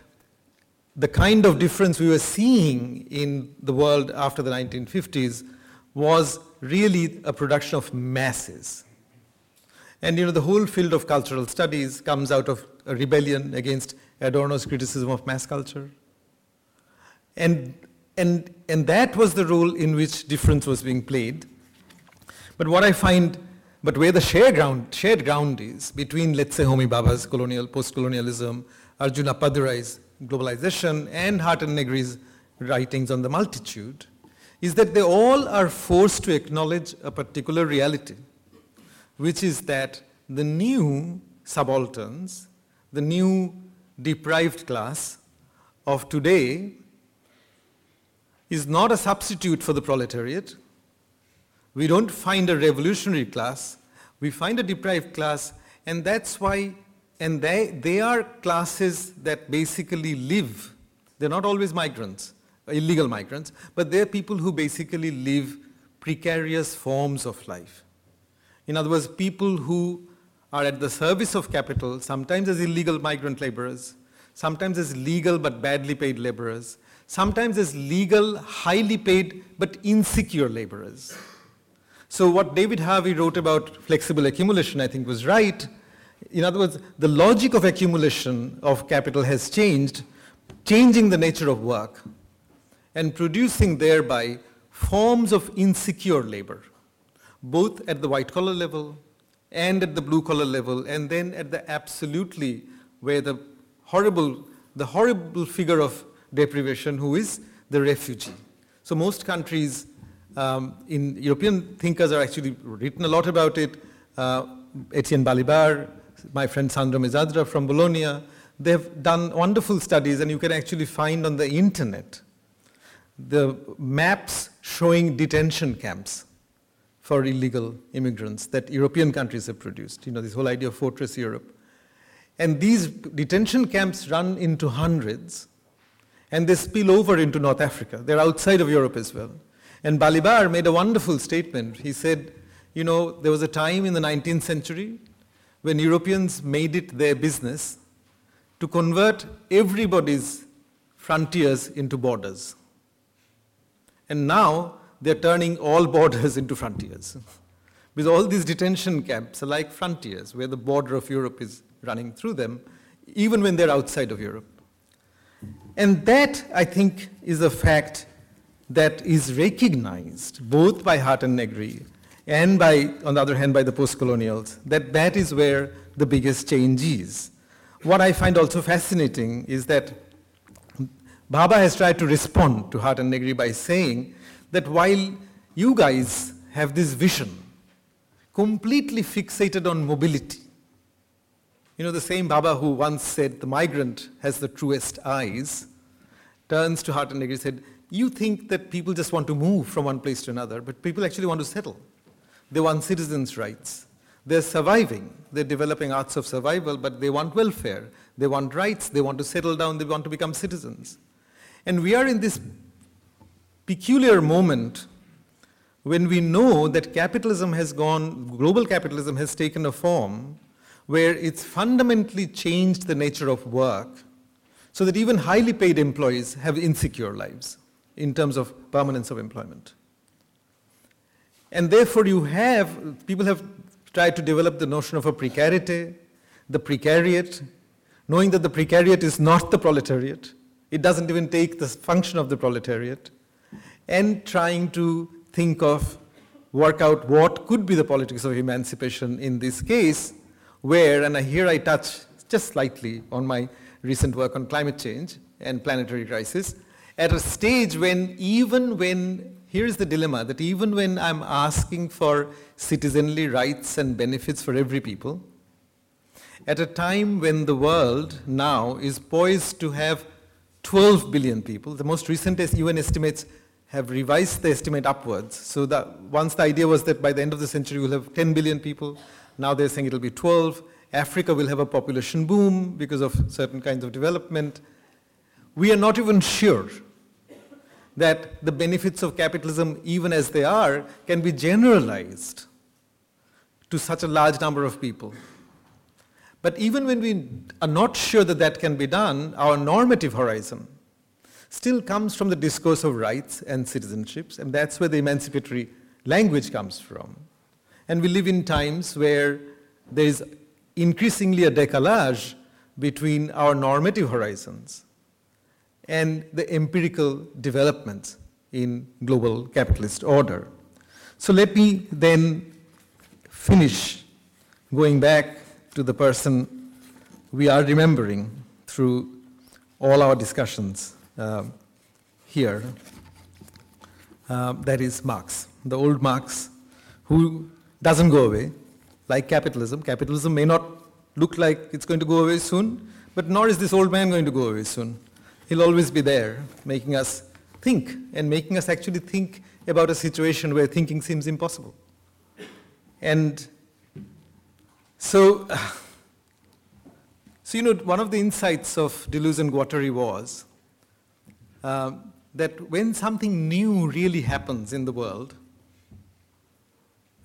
the kind of difference we were seeing in the world after the 1950s was really a production of masses. And you know, the whole field of cultural studies comes out of a rebellion against Adorno's criticism of mass culture. And and, and that was the role in which difference was being played. But what I find, but where the shared ground, shared ground is between, let's say, Homi Bhabha's colonial, post-colonialism, Arjun Appadurai's globalization, and Hardt and Negri's writings on the multitude, is that they all are forced to acknowledge a particular reality, which is that the new subalterns, the new deprived class of today is not a substitute for the proletariat. We don't find a revolutionary class, we find a deprived class, and that's why, and they, they are classes that basically live. They're not always migrants, illegal migrants, but they're people who basically live precarious forms of life. In other words, people who are at the service of capital, sometimes as illegal migrant laborers, sometimes as legal but badly paid laborers, sometimes as legal, highly paid, but insecure laborers. So what David Harvey wrote about flexible accumulation, I think, was right. In other words, the logic of accumulation of capital has changed, changing the nature of work and producing thereby forms of insecure labor, both at the white collar level and at the blue collar level, and then at the absolutely where the horrible, the horrible figure of deprivation who is the refugee. So most countries um, in European thinkers are actually written a lot about it. Uh, Etienne Balibar, my friend Sandro Mezzadra from Bologna, they've done wonderful studies and you can actually find on the internet the maps showing detention camps for illegal immigrants that European countries have produced. You know, this whole idea of fortress Europe. And these detention camps run into hundreds and they spill over into North Africa. They're outside of Europe as well. And Balibar made a wonderful statement. He said, you know, there was a time in the 19th century when Europeans made it their business to convert everybody's frontiers into borders. And now they're turning all borders into frontiers. because all these detention camps are like frontiers where the border of Europe is running through them, even when they're outside of Europe. And that, I think, is a fact that is recognized both by Hardt and Negri and by, on the other hand, by the post-colonials, that that is where the biggest change is. What I find also fascinating is that Bhabha has tried to respond to Hardt and Negri by saying that while you guys have this vision, completely fixated on mobility, you know, the same Bhabha who once said the migrant has the truest eyes, turns to Hardt and Negri and said, you think that people just want to move from one place to another, but people actually want to settle. They want citizens' rights. They're surviving. They're developing arts of survival, but they want welfare. They want rights. They want to settle down. They want to become citizens. And we are in this peculiar moment when we know that capitalism has gone, global capitalism has taken a form where it's fundamentally changed the nature of work so that even highly paid employees have insecure lives in terms of permanence of employment. And therefore you have, people have tried to develop the notion of a precarity, the precariat, knowing that the precariat is not the proletariat, it doesn't even take the function of the proletariat, and trying to think of, work out what could be the politics of emancipation in this case, where, and here I touch just slightly on my recent work on climate change and planetary crisis, at a stage when even when, here's the dilemma, that even when I'm asking for citizenly rights and benefits for every people, at a time when the world now is poised to have 12 billion people. The most recent UN estimates have revised the estimate upwards. So that once the idea was that by the end of the century we'll have 10 billion people, now they're saying it'll be 12. Africa will have a population boom because of certain kinds of development. We are not even sure that the benefits of capitalism, even as they are, can be generalized to such a large number of people. But even when we are not sure that that can be done, our normative horizon still comes from the discourse of rights and citizenships, and that's where the emancipatory language comes from. And we live in times where there is increasingly a decalage between our normative horizons and the empirical developments in global capitalist order. So let me then finish going back to the person we are remembering through all our discussions uh, here. Uh, that is Marx, the old Marx, who doesn't go away, like capitalism. Capitalism may not look like it's going to go away soon, but nor is this old man going to go away soon. He'll always be there, making us think and making us actually think about a situation where thinking seems impossible. And so, so you know, one of the insights of Deleuze and Guattari was uh, that when something new really happens in the world,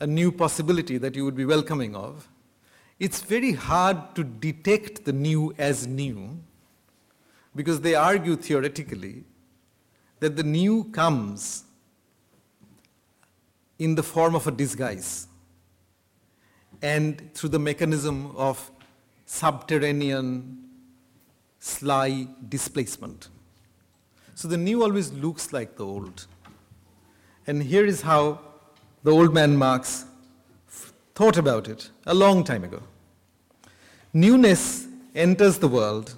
a new possibility that you would be welcoming of, it's very hard to detect the new as new because they argue theoretically that the new comes in the form of a disguise and through the mechanism of subterranean, sly displacement. So the new always looks like the old. And here is how the old man Marx thought about it a long time ago. Newness enters the world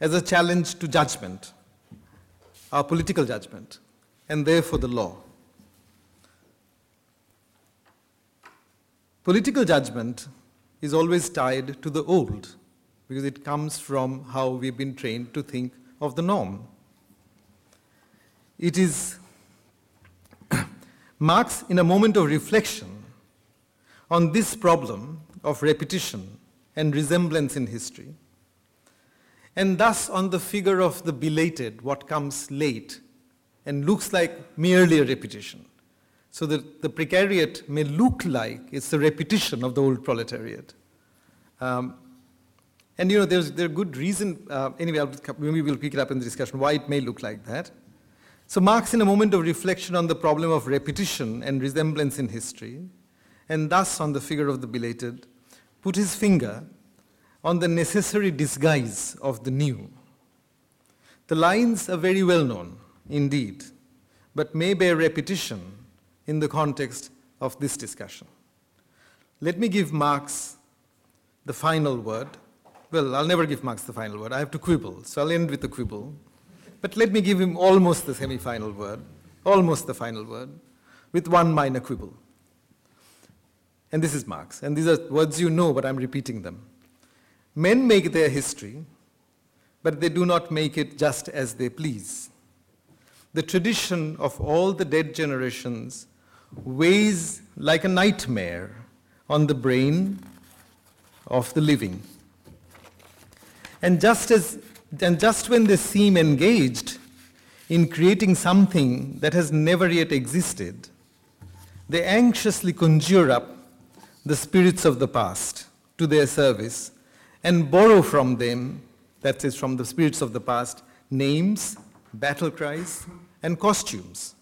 as a challenge to judgment, our political judgment, and therefore the law. Political judgment is always tied to the old because it comes from how we've been trained to think of the norm. It is Marx, in a moment of reflection on this problem of repetition and resemblance in history, and thus on the figure of the belated, what comes late and looks like merely a repetition. So that the precariat may look like it's a repetition of the old proletariat. Um, and you know, there's there good reason, uh, anyway, maybe we'll pick it up in the discussion, why it may look like that. So Marx, in a moment of reflection on the problem of repetition and resemblance in history, and thus on the figure of the belated, put his finger on the necessary disguise of the new. The lines are very well known, indeed, but may bear repetition in the context of this discussion. Let me give Marx the final word. Well, I'll never give Marx the final word. I have to quibble, so I'll end with the quibble. But let me give him almost the semi final word, almost the final word, with one minor quibble. And this is Marx. And these are words you know, but I'm repeating them. Men make their history, but they do not make it just as they please. The tradition of all the dead generations weighs like a nightmare on the brain of the living. And just, as, and just when they seem engaged in creating something that has never yet existed, they anxiously conjure up the spirits of the past to their service and borrow from them, that is, from the spirits of the past, names, battle cries, and costumes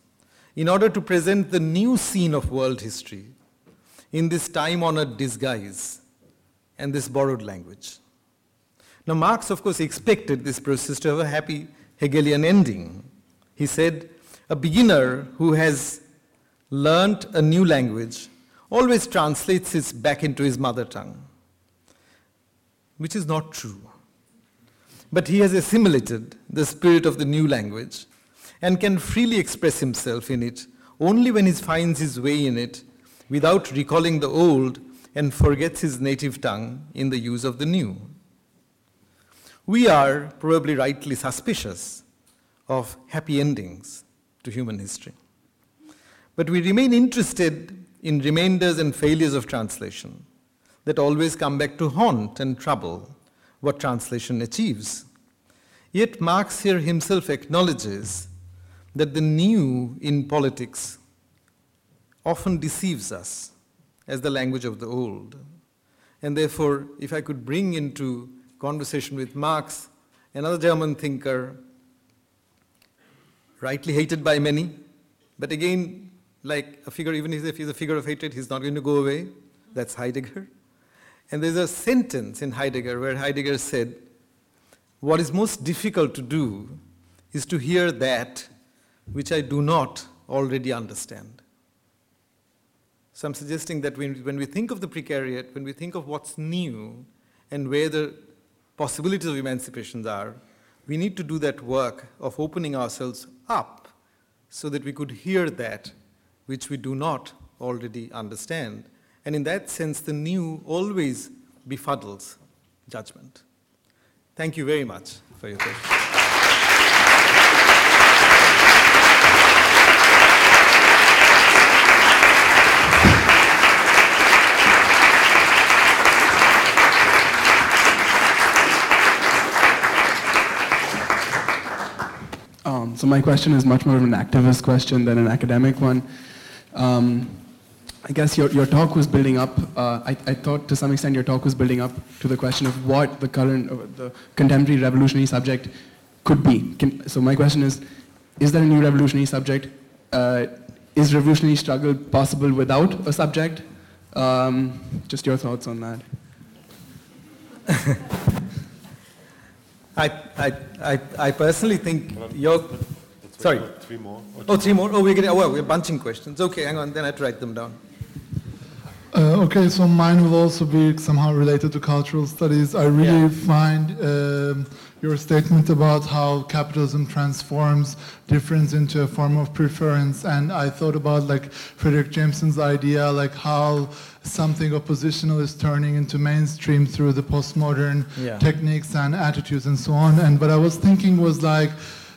in order to present the new scene of world history in this time honored disguise and this borrowed language. Now, Marx, of course, expected this process to have a happy Hegelian ending. He said, A beginner who has learnt a new language always translates it back into his mother tongue, which is not true. But he has assimilated the spirit of the new language and can freely express himself in it only when he finds his way in it without recalling the old and forgets his native tongue in the use of the new. We are probably rightly suspicious of happy endings to human history. But we remain interested in remainders and failures of translation that always come back to haunt and trouble what translation achieves. Yet Marx here himself acknowledges that the new in politics often deceives us as the language of the old. And therefore, if I could bring into conversation with Marx, another German thinker, rightly hated by many, but again like a figure, even if he's a figure of hatred, he's not going to go away. That's Heidegger. And there's a sentence in Heidegger where Heidegger said, What is most difficult to do is to hear that which I do not already understand. So I'm suggesting that when, when we think of the precariat, when we think of what's new and where the possibilities of emancipations are, we need to do that work of opening ourselves up so that we could hear that which we do not already understand. And in that sense, the new always befuddles judgment. Thank you very much for your question. Um, so my question is much more of an activist question than an academic one. Um, I guess your, your talk was building up, uh, I, I, thought to some extent your talk was building up to the question of what the current, uh, the contemporary revolutionary subject could be. Can, so my question is, is there a new revolutionary subject? Uh, is revolutionary struggle possible without a subject? Um, just your thoughts on that. I, I, I, I personally think your... Sorry. Three more. Oh, three more? Oh, we're getting, oh, well, we're bunching questions. Okay, hang on, then I have to write them down. Uh, okay, so mine will also be somehow related to cultural studies. I really Yeah. find um, your statement about how capitalism transforms difference into a form of preference, and I thought about like Fredric Jameson's idea, like how something oppositional is turning into mainstream through the postmodern Yeah. techniques and attitudes and so on. And what I was thinking was like.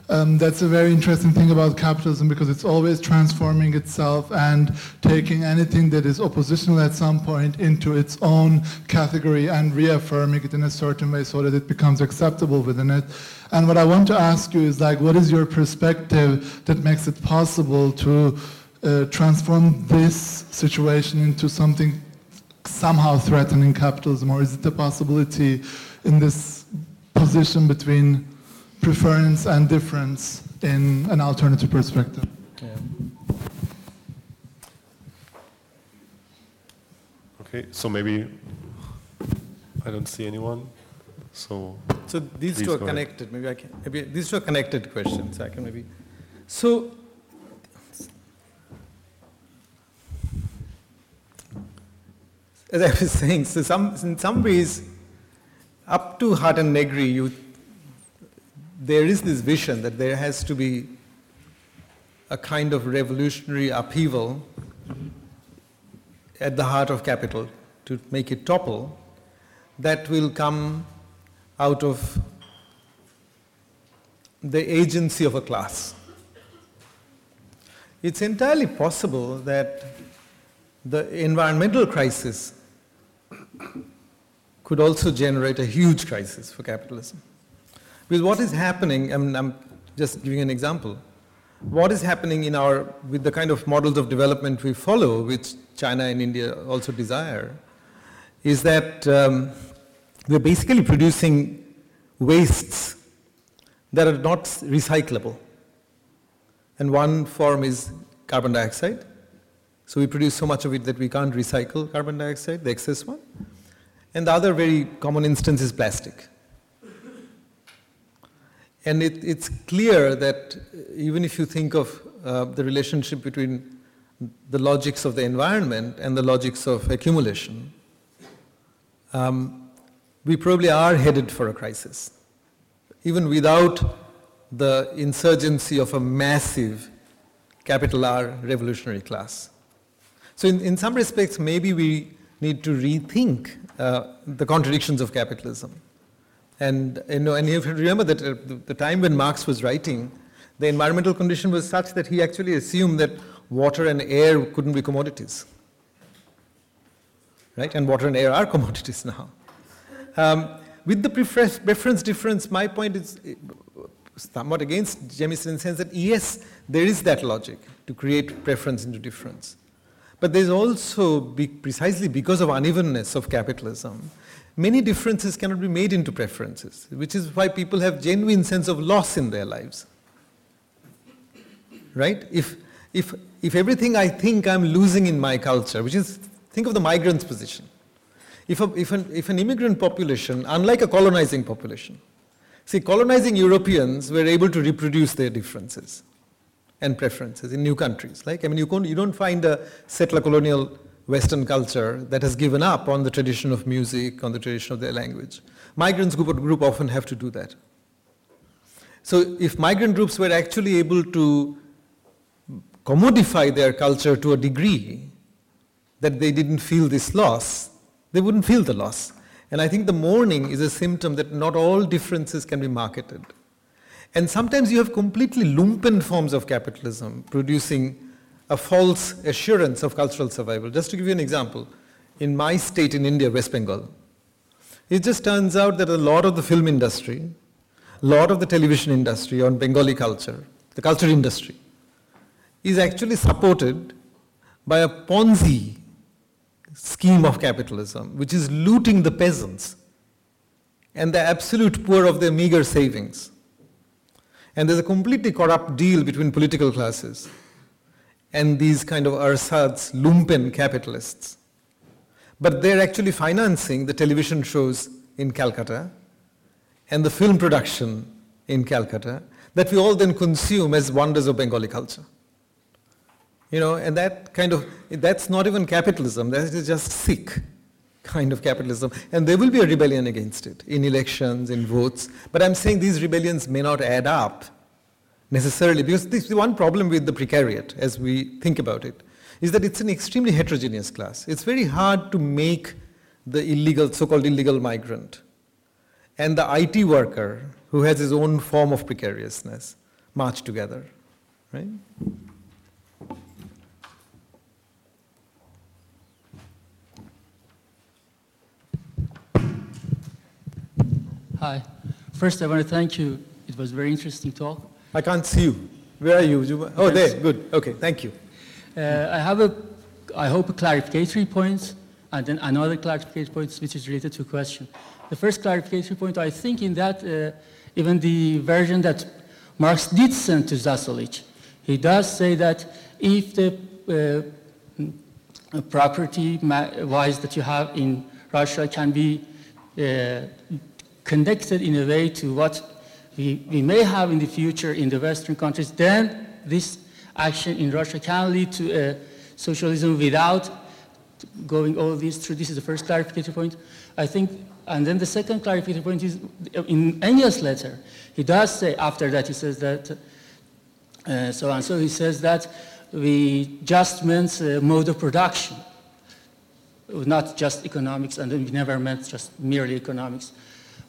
Um, that's a very interesting thing about capitalism because it's always transforming itself and taking anything that is oppositional at some point into its own category and reaffirming it in a certain way so that it becomes acceptable within it. And what I want to ask you is like, what is your perspective that makes it possible to uh, transform this situation into something somehow threatening capitalism, or is it a possibility in this position between preference and difference in an alternative perspective? Okay, so maybe I don't see anyone. So So these two are go ahead. connected. Maybe I can. Maybe these two are connected questions. I can maybe. So. As I was saying, so some, in some ways, up to Hardt and Negri, you, there is this vision that there has to be a kind of revolutionary upheaval at the heart of capital to make it topple that will come out of the agency of a class. It's entirely possible that the environmental crisis could also generate a huge crisis for capitalism. Because what is happening, mean, I'm just giving an example, what is happening in our, with the kind of models of development we follow, which China and India also desire, is that um, we're basically producing wastes that are not recyclable. And one form is carbon dioxide. So we produce so much of it that we can't recycle carbon dioxide, the excess one. And the other very common instance is plastic. And it, it's clear that even if you think of uh, the relationship between the logics of the environment and the logics of accumulation, um, we probably are headed for a crisis, even without the insurgency of a massive capital R revolutionary class. So in, in some respects, maybe we need to rethink uh, the contradictions of capitalism. And you know, and you remember that uh, the, time when Marx was writing, the environmental condition was such that he actually assumed that water and air couldn't be commodities. Right? And water and air are commodities now. Um, with the preference, preference difference, my point is uh, somewhat against Jameson in the sense that yes, there is that logic to create preference into difference. But there's also, be, precisely because of unevenness of capitalism, many differences cannot be made into preferences, which is why people have genuine sense of loss in their lives. Right? If, if, if everything I think I'm losing in my culture, which is, think of the migrant's position. If, a, if, an, if an immigrant population, unlike a colonizing population, see, colonizing Europeans were able to reproduce their differences and preferences in new countries. Like, I mean, you, you don't find a settler colonial Western culture that has given up on the tradition of music, on the tradition of their language. Migrants group, group often have to do that. So if migrant groups were actually able to commodify their culture to a degree that they didn't feel this loss, they wouldn't feel the loss. And I think the mourning is a symptom that not all differences can be marketed. And sometimes you have completely lumpen forms of capitalism producing a false assurance of cultural survival. Just to give you an example, in my state in India, West Bengal, it just turns out that a lot of the film industry, a lot of the television industry on Bengali culture, the culture industry, is actually supported by a Ponzi scheme of capitalism, which is looting the peasants and the absolute poor of their meager savings. And there's a completely corrupt deal between political classes and these kind of ersatz lumpen capitalists. But they're actually financing the television shows in Calcutta and the film production in Calcutta that we all then consume as wonders of Bengali culture. You know, and that kind of, that's not even capitalism, that is just sick kind of capitalism. And there will be a rebellion against it in elections, in votes. But I'm saying these rebellions may not add up necessarily because this is one problem with the precariat as we think about it is that it's an extremely heterogeneous class. It's very hard to make the illegal, so-called illegal migrant and the IT worker who has his own form of precariousness march together, right? Hi. First, I want to thank you. It was a very interesting talk. I can't see you. Where are you? Oh, there. Good. Okay. Thank you. Uh, I have a, I hope, a clarificatory points point, and then another clarificatory point which is related to a question. The first clarificatory point, I think in that, uh, even the version that Marx did send to Zasulich, he does say that if the uh, property wise that you have in Russia can be uh, connected in a way to what we, we may have in the future in the Western countries, then this action in Russia can lead to a socialism without going all this through. This is the first clarification point. I think, and then the second clarification point is in Engels' letter, he does say after that, he says that, uh, so and so, he says that we just meant uh, mode of production, not just economics, and we never meant just merely economics.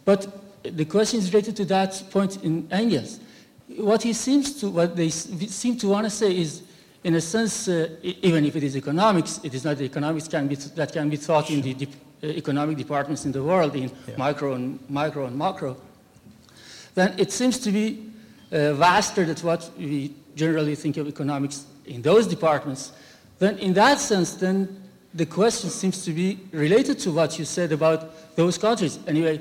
But the question is related to that point in Engels. What he seems to, what they seem to want to say is, in a sense, uh, even if it is economics, it is not the economics can be that can be taught in the dep- uh, economic departments in the world, in micro and micro and macro. Then it seems to be uh, vaster than what we generally think of economics in those departments. Then, in that sense, then the question seems to be related to what you said about those countries. Anyway,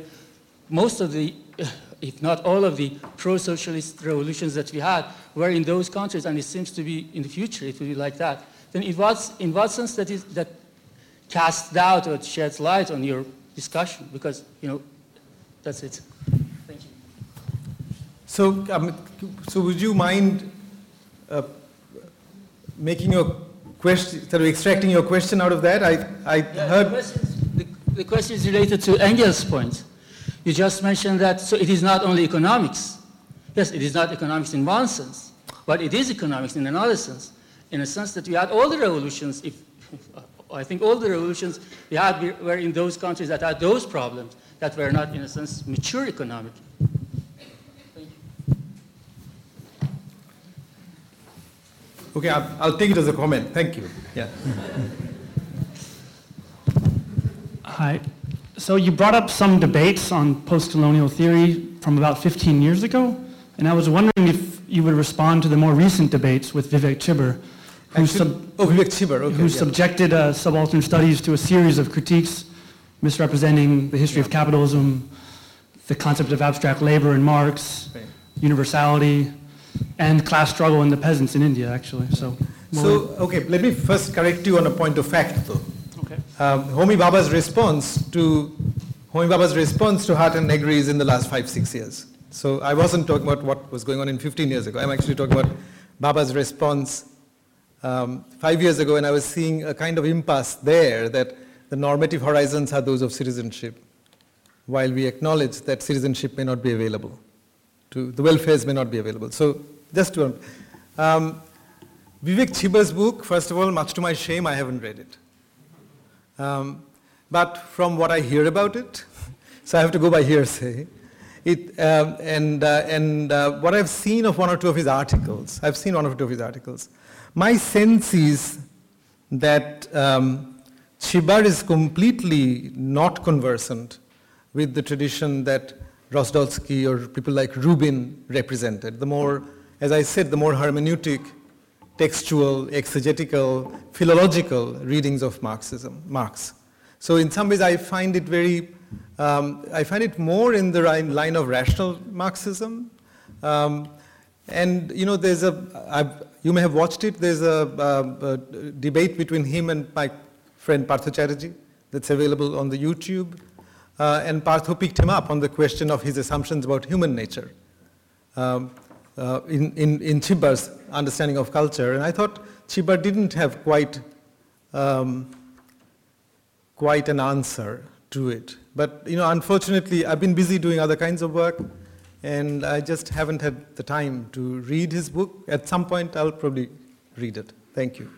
most of the, if not all of the pro-socialist revolutions that we had were in those countries, and it seems to be in the future it will be like that. Then it was, in what sense that is that casts doubt or sheds light on your discussion? Because you know, that's it. Thank you. So, um, so would you mind uh, making your question, sort of extracting your question out of that? I, I Yeah, the, heard. question is, the, the question is related to Engels' point. You just mentioned that, so it is not only economics. Yes, it is not economics in one sense, but it is economics in another sense. In a sense that we had all the revolutions, if, I think all the revolutions we had were- were in those countries that had those problems, that were not, in a sense, mature economic. Okay, I'll, I'll take it as a comment. Thank you. Yeah. Hi. So you brought up some debates on post-colonial theory from about 15 years ago, and I was wondering if you would respond to the more recent debates with Vivek Chibber, who, sub- oh, Vivek Chibber, okay. who yeah. subjected uh, subaltern studies to a series of critiques misrepresenting the history of capitalism, the concept of abstract labor in Marx, Right. universality, and class struggle in the peasants in India, actually. So, So, okay, let me first correct you on a point of fact, though. Okay. Um, Homi Bhabha's response to Homi Bhabha's response to Hardt and Negri is in the last five, six years. So I wasn't talking about what was going on in 15 years ago. I'm actually talking about Bhabha's response um, five years ago, and I was seeing a kind of impasse there that the normative horizons are those of citizenship, while we acknowledge that citizenship may not be available, to the welfares may not be available. So just to um, Vivek Chibber's book, first of all, much to my shame, I haven't read it. Um, but from what I hear about it, so I have to go by hearsay, it, um, and, uh, and uh, what I've seen of one or two of his articles, I've seen one or two of his articles, my sense is that um, Chibber is completely not conversant with the tradition that Rosdolsky or people like Rubin represented. The more, as I said, the more hermeneutic textual, exegetical, philological readings of Marxism, Marx. So in some ways I find it very, um, I find it more in the line of rational Marxism. Um, And you know, there's a, I've, you may have watched it, there's a, a, a debate between him and my friend Partho Chatterjee that's available on the YouTube. Uh, and Partho picked him up on the question of his assumptions about human nature um, uh, in, in, in Chibber's understanding of culture. And I thought Chibber didn't have quite, um, quite an answer to it. But you know, unfortunately, I've been busy doing other kinds of work, and I just haven't had the time to read his book. At some point, I'll probably read it. Thank you.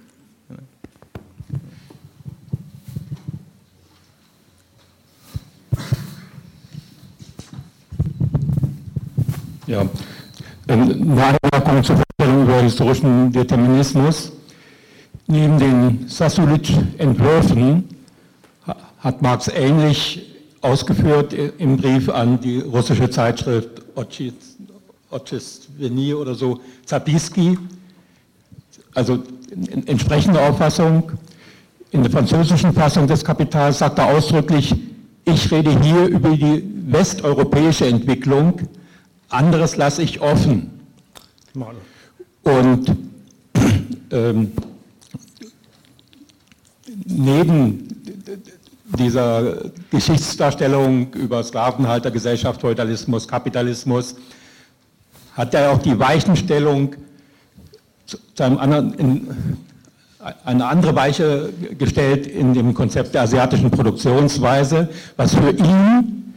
Ja, ähm, eine Anmerkung zur Vorstellung über historischen Determinismus. Neben den Sasulic-Entwürfen hat Marx ähnlich ausgeführt im Brief an die russische Zeitschrift Otchestveni oder so, Zapiski. Also entsprechende Auffassung. In der französischen Fassung des Kapitals sagt er ausdrücklich, ich rede hier über die westeuropäische Entwicklung, anderes lasse ich offen. Und ähm, neben dieser Geschichtsdarstellung über Sklavenhaltergesellschaft, Feudalismus, Kapitalismus, hat er auch die Weichenstellung zu einem anderen, in, eine andere Weiche gestellt in dem Konzept der asiatischen Produktionsweise, was für ihn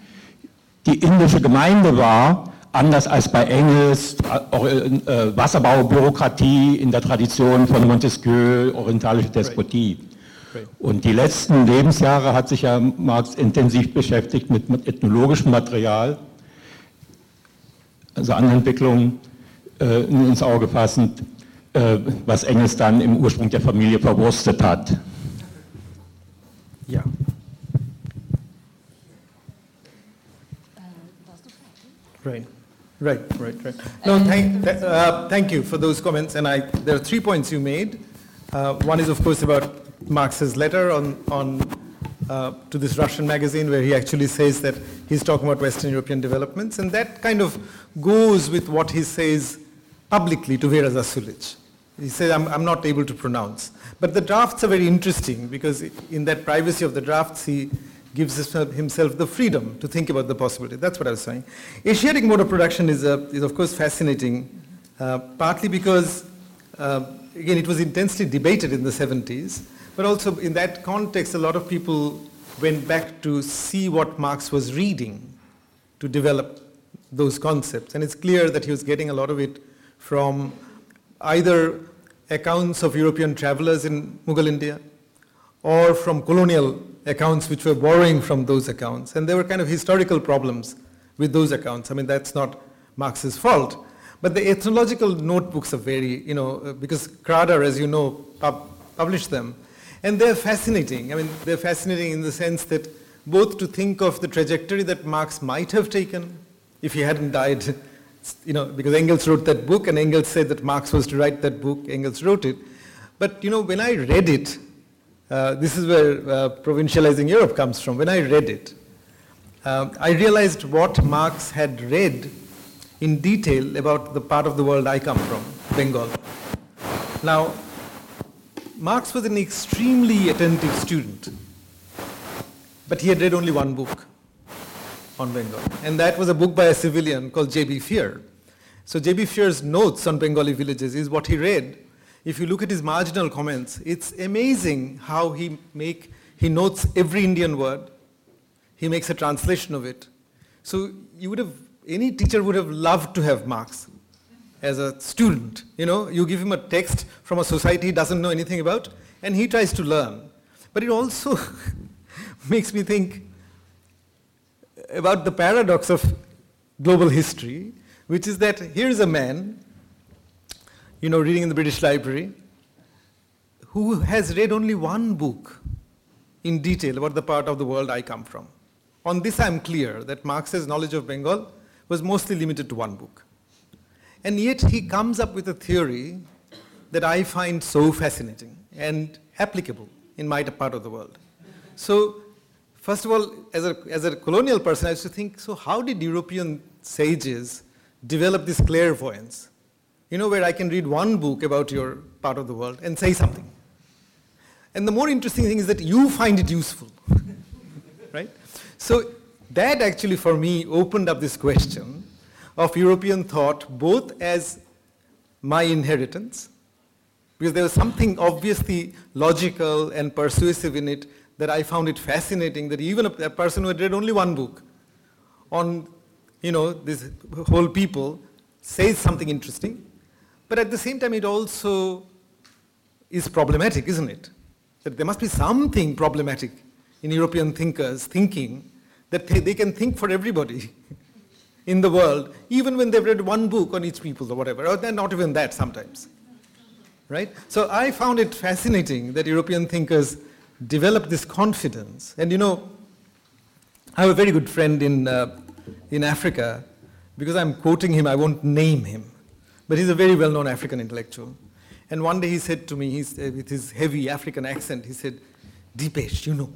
die indische Gemeinde war, anders als bei Engels, äh, Wasserbaubürokratie in der Tradition von Montesquieu, orientalische Despotie. Und die letzten Lebensjahre hat sich ja Marx intensiv beschäftigt mit ethnologischem Material, also andere Entwicklungen äh, ins Auge fassend, äh, was Engels dann im Ursprung der Familie verwurstet hat. Ja. Right. Right, right, right. No, thank, uh, thank you for those comments. And I, there are three points you made. Uh, one is, of course, about Marx's letter on, on, uh, to this Russian magazine where he actually says that he's talking about Western European developments. And that kind of goes with what he says publicly to Vera Zasulich. He says, I'm, I'm not able to pronounce. But the drafts are very interesting because in that privacy of the drafts, he gives himself the freedom to think about the possibility. That's what I was saying. Asiatic mode of production is, uh, is of course fascinating, uh, partly because, uh, again, it was intensely debated in the 70s, but also in that context, a lot of people went back to see what Marx was reading to develop those concepts. And it's clear that he was getting a lot of it from either accounts of European travelers in Mughal India or from colonial accounts which were borrowing from those accounts. And there were kind of historical problems with those accounts. I mean, that's not Marx's fault. But the ethnological notebooks are very, you know, uh, because Krader, as you know, pub- published them. And they're fascinating. I mean, they're fascinating in the sense that both to think of the trajectory that Marx might have taken if he hadn't died, you know, because Engels wrote that book and Engels said that Marx was to write that book, Engels wrote it. But, you know, when I read it, uh, this is where uh, provincializing Europe comes from. When I read it, uh, I realized what Marx had read in detail about the part of the world I come from, Bengal. Now, Marx was an extremely attentive student, but he had read only one book on Bengal, and that was a book by a civilian called J.B. Phear. So J.B. Phear's notes on Bengali villages is what he read. If you look at his marginal comments, it's amazing how he make he notes every Indian word. He makes a translation of it. So you would have any teacher would have loved to have Marx as a student. You know, you give him a text from a society he doesn't know anything about, and he tries to learn. But it also makes me think about the paradox of global history, which is that here's a man, you know, reading in the British Library, who has read only one book in detail about the part of the world I come from. On this, I'm clear that Marx's knowledge of Bengal was mostly limited to one book. And yet he comes up with a theory that I find so fascinating and applicable in my part of the world. So, first of all, as a, as a colonial person, I used to think, so how did European sages develop this clairvoyance you know, where I can read one book about your part of the world and say something. And the more interesting thing is that you find it useful, right? So that actually for me opened up this question of European thought both as my inheritance, because there was something obviously logical and persuasive in it that I found it fascinating that even a, person who had read only one book on, you know, this whole people says something interesting, but at the same time it also is problematic, isn't it? That there must be something problematic in European thinkers thinking that they, they can think for everybody in the world, even when they've read one book on each people or whatever, or not even that sometimes. Right? So I found it fascinating that European thinkers developed this confidence. And you know, I have a very good friend in, uh, in Africa, because I'm quoting him, I won't name him, but he's a very well known African intellectual. And one day he said to me, uh, with his heavy African accent, he said, Dipesh, you know,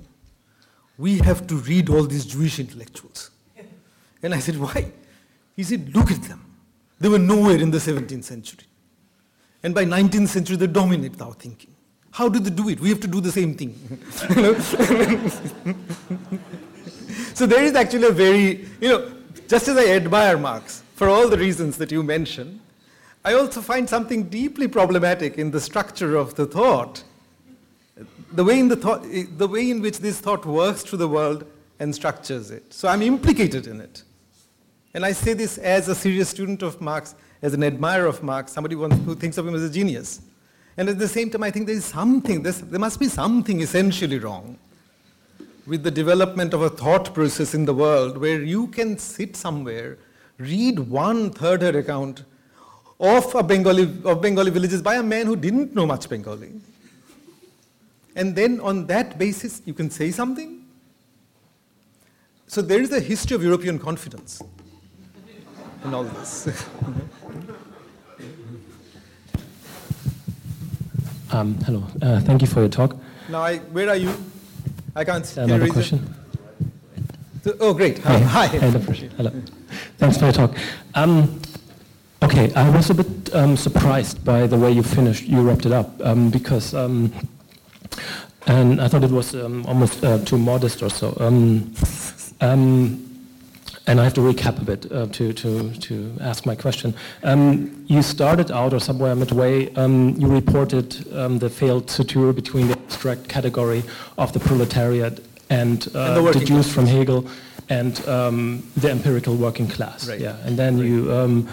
we have to read all these Jewish intellectuals. And I said, why? He said, look at them. They were nowhere in the 17th century. And by 19th century, they dominate our thinking. How do they do it? We have to do the same thing. so there is actually a very, you know, just as I admire Marx for all the reasons that you mentioned, I also find something deeply problematic in the structure of the thought the way in the thought, the way in which this thought works through the world and structures it. So I'm implicated in it. And I say this as a serious student of Marx, as an admirer of Marx, somebody who thinks of him as a genius. And at the same time, I think there is something, there must be something essentially wrong with the development of a thought process in the world where you can sit somewhere, read one third account of, a Bengali, of Bengali villages by a man who didn't know much Bengali and then on that basis you can say something. So there is a history of European confidence in all this. um, hello, uh, thank you for your talk. Now, I, where are you? I can't see. Another question? So, oh, great. Hi. Hi. Hello. Hello. Thanks for your talk. Um, okay, I was a bit um, surprised by the way you finished, you wrapped it up, um, because um, and I thought it was um, almost uh, too modest or so. Um, um, and I have to recap a bit uh, to, to, to ask my question. Um, you started out, or somewhere midway, um, you reported um, the failed suture between the abstract category of the proletariat and, uh, and the deduced from Hegel and the empirical working class. Right. Yeah, and then right. you.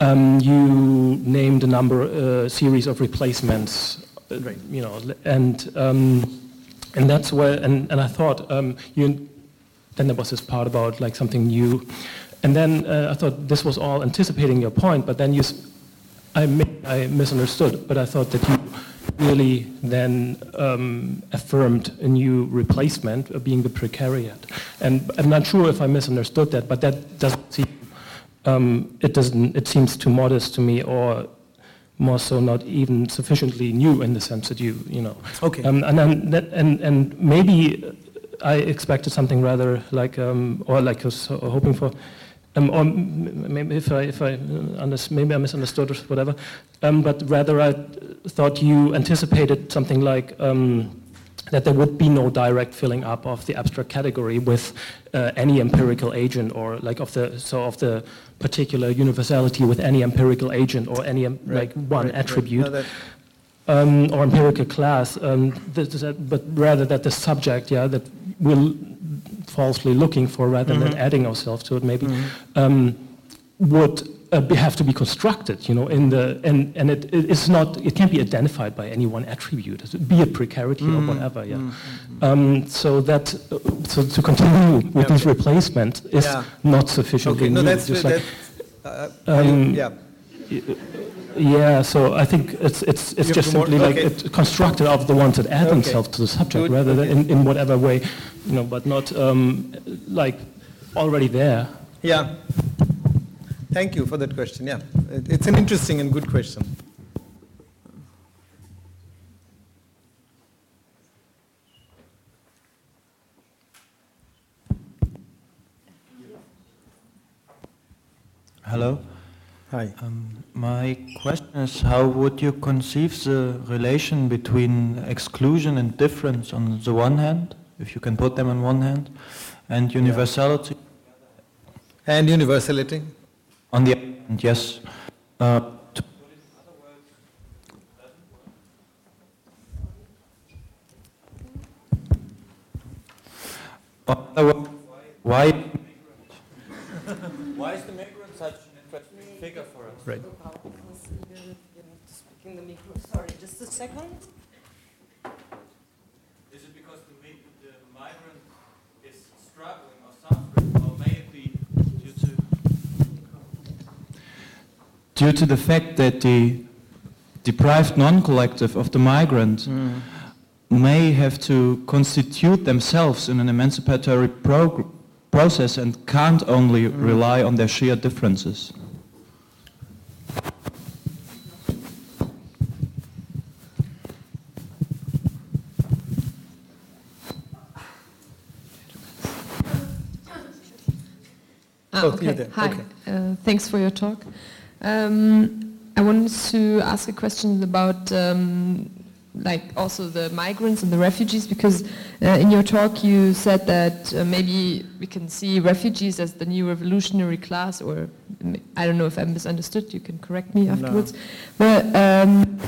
Um, you named a number, uh, series of replacements right. you know, and um, and that's where, and, and I thought um, you, then there was this part about like something new, and then uh, I thought this was all anticipating your point, but then you, I, I misunderstood, but I thought that you really then um, affirmed a new replacement of being the precariat, and I'm not sure if I misunderstood that, but that doesn't seem, um, it doesn't, it seems too modest to me, or more so not even sufficiently new in the sense that you, you know. Okay. Um, and, and, and maybe I expected something rather like, um, or like I was hoping for, um, or maybe if I, if I maybe I misunderstood or whatever, um, but rather I thought you anticipated something like um, that there would be no direct filling up of the abstract category with uh, any empirical agent or like of the so of the particular universality with any empirical agent or any right, like one right, attribute. Right. No, um, or empirical class, um, but rather that the subject, yeah, that we're falsely looking for rather mm-hmm. than adding ourselves to it, maybe, mm-hmm. um, would have to be constructed, you know, in the and and it, it's not it can't be identified by any one attribute, be it precarity mm. or whatever. Yeah. Mm. Um, so that so to continue with yeah, this okay. replacement is yeah. not sufficient. okay. No, new. that's, Just like, uh, um, yeah. Yeah, so I think it's it's it's just simply more, okay. like it's constructed of the ones that add okay. themselves to the subject, Good. rather than in, in whatever way, you know, but not um, like already there. Yeah. Thank you for that question. Yeah, it's an interesting and good question. Hello. Hi. Um, my question is how would you conceive the relation between exclusion and difference on the one hand, if you can put them on one hand, and universality And universality? On the other hand, yes. Uh, to other Why? Why is the migrant such an interesting figure for us? Right. Speaking the micro, sorry, just a second. Due to the fact that the deprived non-collective of the migrant may have to constitute themselves in an emancipatory prog- process and can't only rely on their sheer differences. Ah, Oh, okay. Hi. Okay. Uh, thanks for your talk. Um, I wanted to ask a question about um, like also the migrants and the refugees because uh, in your talk you said that uh, maybe we can see refugees as the new revolutionary class or I don't know if I misunderstood you can correct me afterwards. But um,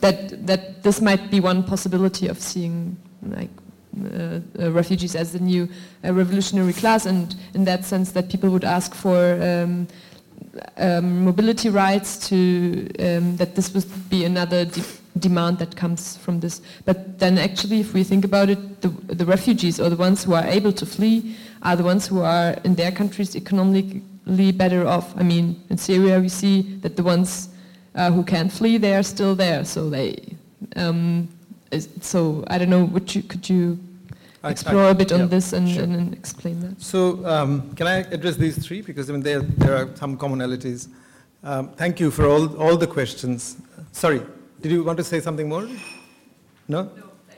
that that this might be one possibility of seeing like uh, uh, refugees as the new uh, revolutionary class, and in that sense, that people would ask for um, um, mobility rights to um, that this would be another de- demand that comes from this. But then, actually, if we think about it, the, the refugees or the ones who are able to flee are the ones who are in their countries economically better off. I mean, in Syria, we see that the ones uh, who can't flee, they are still there, so they. Um, so I don't know. Would you could you I- I- explore a bit on yeah, this and, sure. and, and explain that? So um, can I address these three? Because I mean, there, there are some commonalities. Um, thank you for all, all the questions. Sorry, did you want to say something more? No?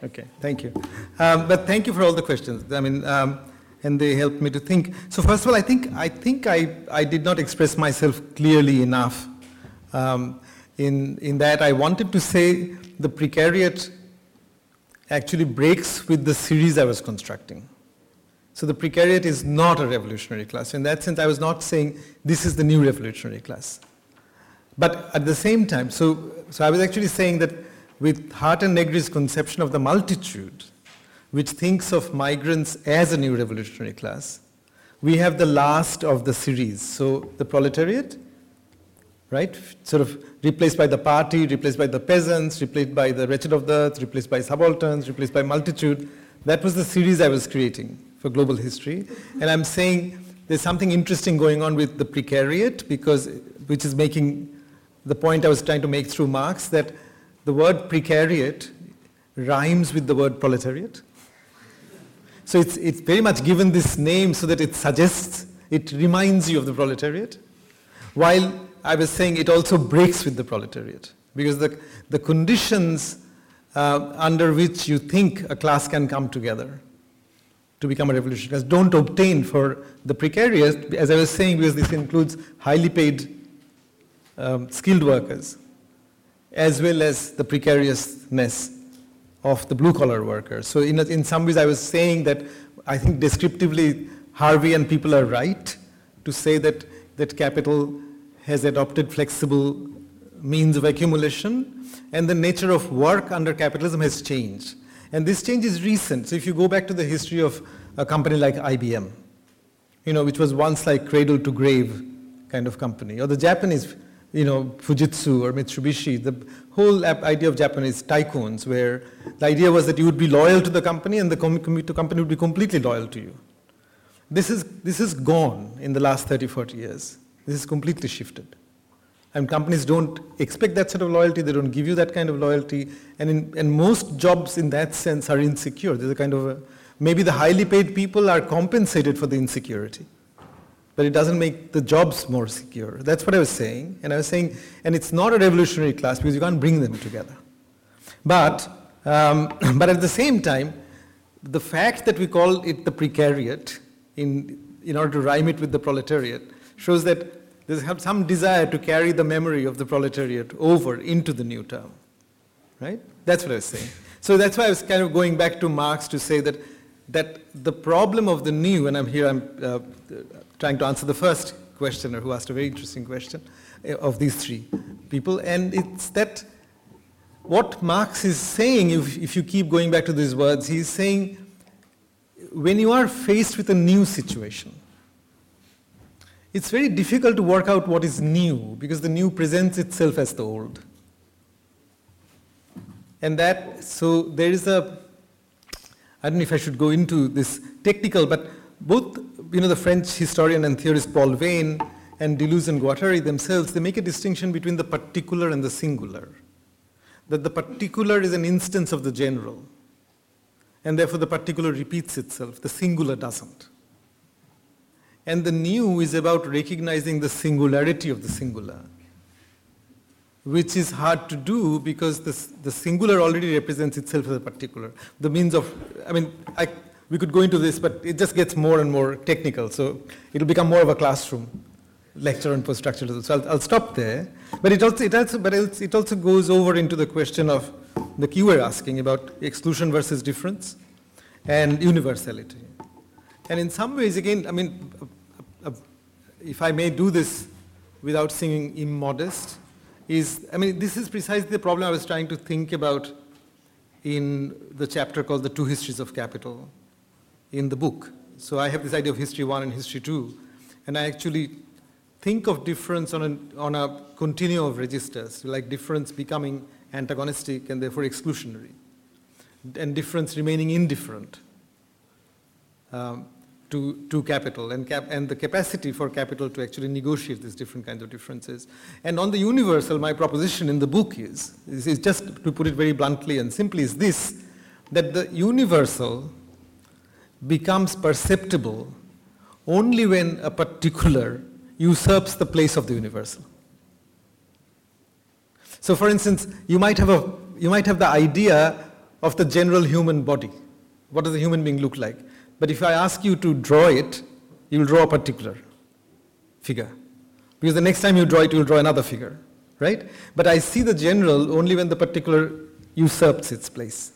Okay, thank you. Um, but thank you for all the questions. I mean, um, and they helped me to think. So first of all, I think I, think I, I did not express myself clearly enough um, in, in that I wanted to say the precariat actually breaks with the series I was constructing. So the precariat is not a revolutionary class. In that sense, I was not saying this is the new revolutionary class. But at the same time, so, so I was actually saying that with Hardt and Negri's conception of the multitude, which thinks of migrants as a new revolutionary class, we have the last of the series. So the proletariat, right, sort of replaced by the party, replaced by the peasants, replaced by the wretched of the earth, replaced by subalterns, replaced by multitude. That was the series I was creating for global history. And I'm saying there's something interesting going on with the precariat, because, which is making the point I was trying to make through Marx, that the word precariat rhymes with the word proletariat. So it's, it's very much given this name so that it suggests, it reminds you of the proletariat, while I was saying it also breaks with the proletariat, because the, the conditions uh, under which you think a class can come together to become a revolutionary class don't obtain for the precarious, as I was saying, because this includes highly paid um, skilled workers, as well as the precariousness of the blue collar workers. So, in, in some ways, I was saying that I think descriptively, Harvey and people are right to say that, that capital has adopted flexible means of accumulation, and the nature of work under capitalism has changed. And this change is recent. So, if you go back to the history of a company like IBM, you know, which was once like cradle to grave kind of company, or the Japanese you know, Fujitsu or Mitsubishi, the whole idea of Japanese tycoons, where the idea was that you would be loyal to the company and the com- com- company would be completely loyal to you. This is, this is gone in the last 30, 40 years. This is completely shifted. And companies don't expect that sort of loyalty, they don't give you that kind of loyalty, and, in, and most jobs in that sense are insecure. There's a kind of a, maybe the highly paid people are compensated for the insecurity but it doesn't make the jobs more secure. That's what I was saying. And I was saying, and it's not a revolutionary class because you can't bring them together. But, um, but at the same time, the fact that we call it the precariat in, in order to rhyme it with the proletariat shows that there's some desire to carry the memory of the proletariat over into the new term. Right? That's what I was saying. So that's why I was kind of going back to Marx to say that, that the problem of the new, and I'm here, I'm uh, trying to answer the first questioner who asked a very interesting question uh, of these three people, and it's that what Marx is saying, if, if you keep going back to these words, he's saying when you are faced with a new situation, it's very difficult to work out what is new because the new presents itself as the old. And that, so there is a, I don't know if I should go into this technical, but both, you know, the French historian and theorist Paul Veyne and Deleuze and Guattari themselves, they make a distinction between the particular and the singular. That the particular is an instance of the general, and therefore the particular repeats itself, the singular doesn't. And the new is about recognizing the singularity of the singular, which is hard to do because the, the singular already represents itself as a particular. The means of, I mean, I, we could go into this, but it just gets more and more technical, so it'll become more of a classroom lecture on post-structuralism. So I'll, I'll, stop there. But it also, it also, but it also goes over into the question of the you were asking about exclusion versus difference and universality. And in some ways, again, I mean, if I may do this without seeming immodest, is, I mean, this is precisely the problem I was trying to think about in the chapter called The Two Histories of Capital in the book. So I have this idea of history one and history two, and I actually think of difference on a, on a continuum of registers, like difference becoming antagonistic and therefore exclusionary, and difference remaining indifferent um, to, to capital, and, cap, and the capacity for capital to actually negotiate these different kinds of differences. And on the universal, my proposition in the book is, is, is just to put it very bluntly and simply, is this, that the universal becomes perceptible only when a particular usurps the place of the universal. So for instance, you might have, a, you might have the idea of the general human body. What does a human being look like? But if I ask you to draw it, you will draw a particular figure. Because the next time you draw it, you will draw another figure, right? But I see the general only when the particular usurps its place.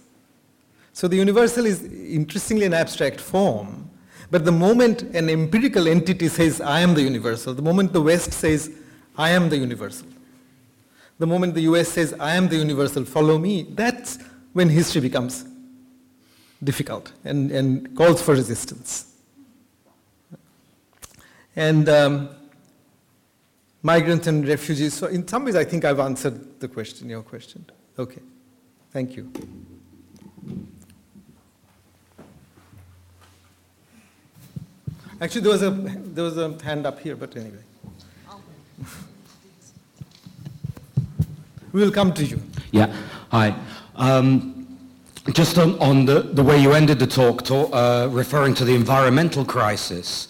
So the universal is interestingly an abstract form, but the moment an empirical entity says, I am the universal, the moment the West says, I am the universal, the moment the US says, I am the universal, follow me, that's when history becomes difficult and, and calls for resistance. And um, migrants and refugees, so in some ways I think I've answered the question, your question. Okay, thank you. Actually, there was a there was a hand up here, but anyway. we will come to you. Yeah. Hi. Um, just on, on, the, the way you ended the talk, uh, referring to the environmental crisis,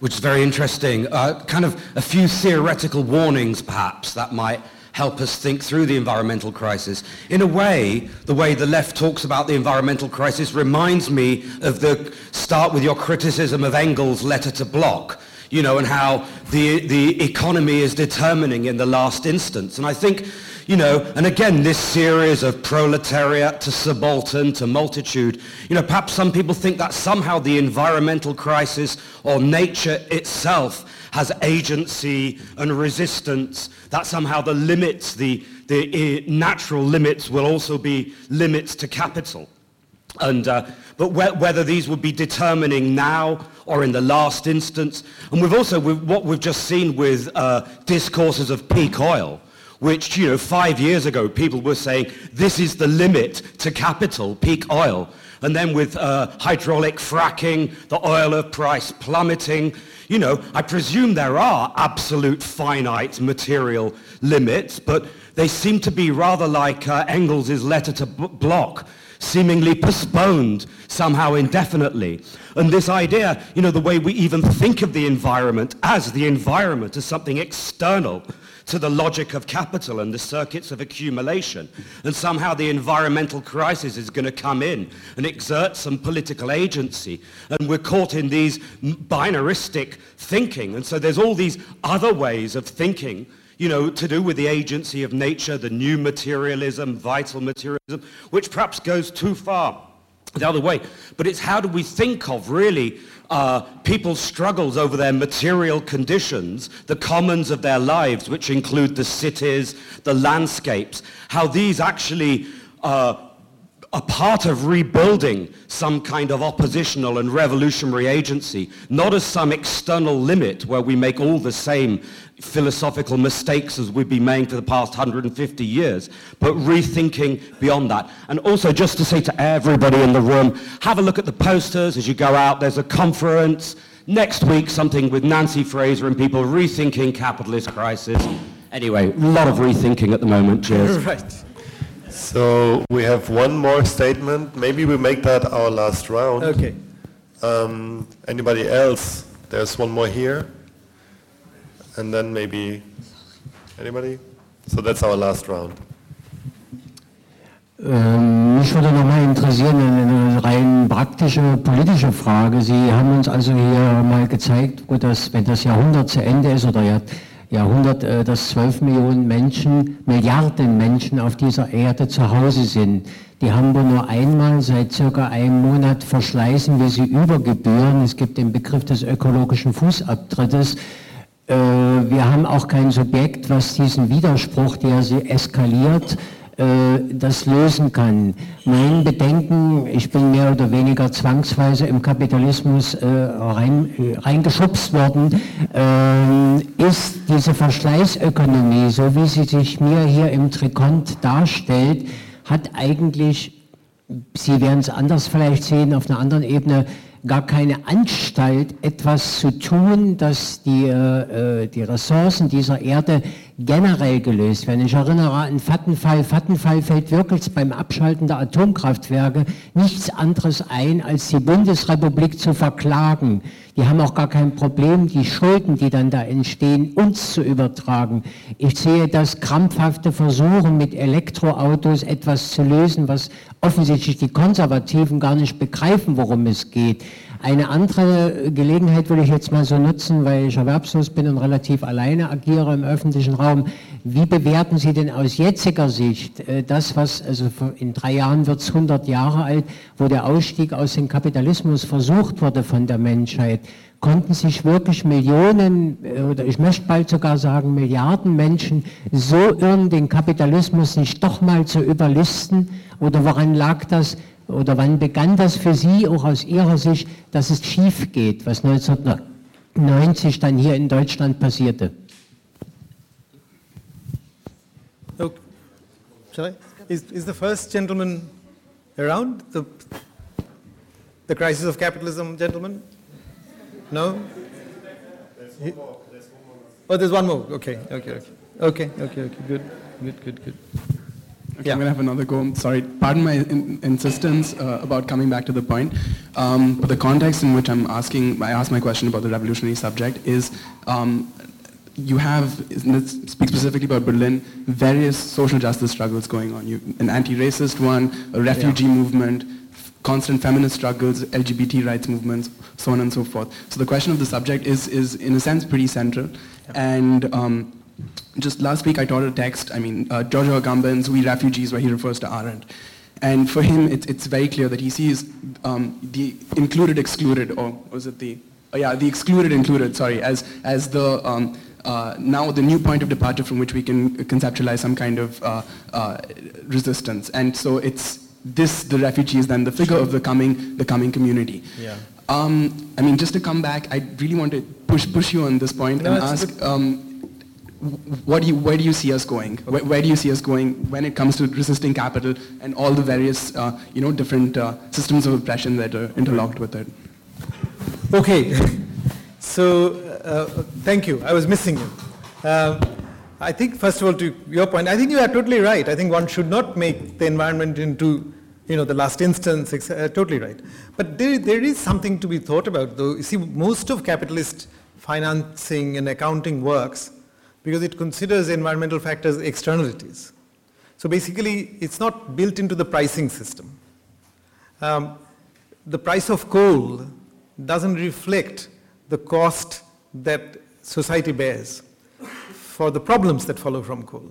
which is very interesting. Uh, kind of a few theoretical warnings, perhaps, that might help us think through the environmental crisis. In a way, the way the left talks about the environmental crisis reminds me of the start with your criticism of Engels' letter to Bloch, you know, and how the, the economy is determining in the last instance. And I think, you know, and again, this series of proletariat to subaltern to multitude, you know, perhaps some people think that somehow the environmental crisis or nature itself has agency and resistance, that somehow the limits, the, the natural limits will also be limits to capital. And, uh, but wh- whether these would be determining now or in the last instance. And we've also, we've, what we've just seen with uh, discourses of peak oil, which, you know, five years ago people were saying, this is the limit to capital, peak oil. And then with uh, hydraulic fracking, the oil of price plummeting, you know, I presume there are absolute finite material limits, but they seem to be rather like uh, Engels' letter to B- Bloch, seemingly postponed somehow indefinitely. And this idea, you know, the way we even think of the environment as the environment, as something external to the logic of capital and the circuits of accumulation. And somehow the environmental crisis is going to come in and exert some political agency. And we're caught in these binaristic thinking. And so there's all these other ways of thinking you know, to do with the agency of nature, the new materialism, vital materialism, which perhaps goes too far the other way. But it's how do we think of really uh, people's struggles over their material conditions, the commons of their lives, which include the cities, the landscapes, how these actually uh, are part of rebuilding some kind of oppositional and revolutionary agency, not as some external limit where we make all the same philosophical mistakes as we've been making for the past 150 years, but rethinking beyond that. And also just to say to everybody in the room, have a look at the posters as you go out. There's a conference next week, something with Nancy Fraser and people rethinking capitalist crisis. Anyway, a lot of rethinking at the moment. Cheers. Right. So we have one more statement. Maybe we make that our last round. Okay. Um, anybody else? There's one more here and then maybe anybody? So that's our last round. Ähm, mich würde nochmal interessieren, eine rein praktische politische Frage. Sie haben uns also hier mal gezeigt, dass wenn das Jahrhundert zu Ende ist oder Jahrhundert, äh, dass 12 Millionen Menschen, Milliarden Menschen auf dieser Erde zu Hause sind. Die haben wir nur einmal seit circa einem Monat verschleißen wir sie über Gebühren. Es gibt den Begriff des ökologischen Fußabtrittes. Äh, wir haben auch kein Subjekt, was diesen Widerspruch, der sie eskaliert, das lösen kann. Mein Bedenken, ich bin mehr oder weniger zwangsweise im Kapitalismus äh, rein, reingeschubst worden, ist diese Verschleißökonomie, so wie sie sich mir hier im Trikont darstellt, hat eigentlich, Sie werden es anders vielleicht sehen, auf einer anderen Ebene, gar keine Anstalt, etwas zu tun, dass die, äh, die Ressourcen dieser Erde generell gelöst werden. Ich erinnere an Vattenfall. Vattenfall fällt wirklich beim Abschalten der Atomkraftwerke nichts anderes ein, als die Bundesrepublik zu verklagen. Die haben auch gar kein Problem, die Schulden, die dann da entstehen, uns zu übertragen. Ich sehe das krampfhafte Versuchen, mit Elektroautos etwas zu lösen, was offensichtlich die Konservativen gar nicht begreifen, worum es geht. Eine andere Gelegenheit würde ich jetzt mal so nutzen, weil ich erwerbslos bin und relativ alleine agiere im öffentlichen Raum. Wie bewerten Sie denn aus jetziger Sicht äh, das, was, also in drei Jahren wird es 100 Jahre alt, wo der Ausstieg aus dem Kapitalismus versucht wurde von der Menschheit? Konnten sich wirklich Millionen äh, oder ich möchte bald sogar sagen Milliarden Menschen so irren, den Kapitalismus nicht doch mal zu überlisten? Oder woran lag das? Oder wann begann das für Sie auch aus Ihrer Sicht, dass es schief geht, was 1990 dann hier in Deutschland passierte? Okay. Shall I? Is, is the first gentleman around? The, the crisis of capitalism, gentlemen? No? There's one more. There's one more. Oh, there's one more. Okay, okay, okay. Okay, okay, okay. Good, good, good, good. Okay, yeah. I'm going to have another go. I'm Sorry, pardon my in- insistence uh, about coming back to the point. Um, but the context in which I'm asking, I asked my question about the revolutionary subject is um, you have, let's speak specifically about Berlin, various social justice struggles going on. You, an anti-racist one, a refugee yeah. movement, constant feminist struggles, LGBT rights movements, so on and so forth. So the question of the subject is, is in a sense, pretty central. Yeah. And um, just last week I taught a text, I mean, uh, Giorgio Agamben's We Refugees, where he refers to Arendt. And for him, it, it's very clear that he sees um, the included excluded, or was it the, oh yeah, the excluded included, sorry, as, as the, um, uh, now the new point of departure from which we can conceptualize some kind of uh, uh, resistance. And so it's this, the refugees, then the figure of the coming, the coming community. Yeah. Um, I mean, just to come back, I really want to push, push you on this point no, and ask, um, what do you, where do you see us going? Where, where, do you see us going when it comes to resisting capital and all the various, uh, you know, different uh, systems of oppression that are interlocked with it? Okay, so uh, thank you. I was missing you. Um, I think, first of all, to your point, I think you are totally right. I think one should not make the environment into you know, the last instance, totally right. But there, there is something to be thought about, though. You see, most of capitalist financing and accounting works because it considers environmental factors externalities. So basically, it's not built into the pricing system. Um, the price of coal doesn't reflect the cost that society bears for the problems that follow from coal.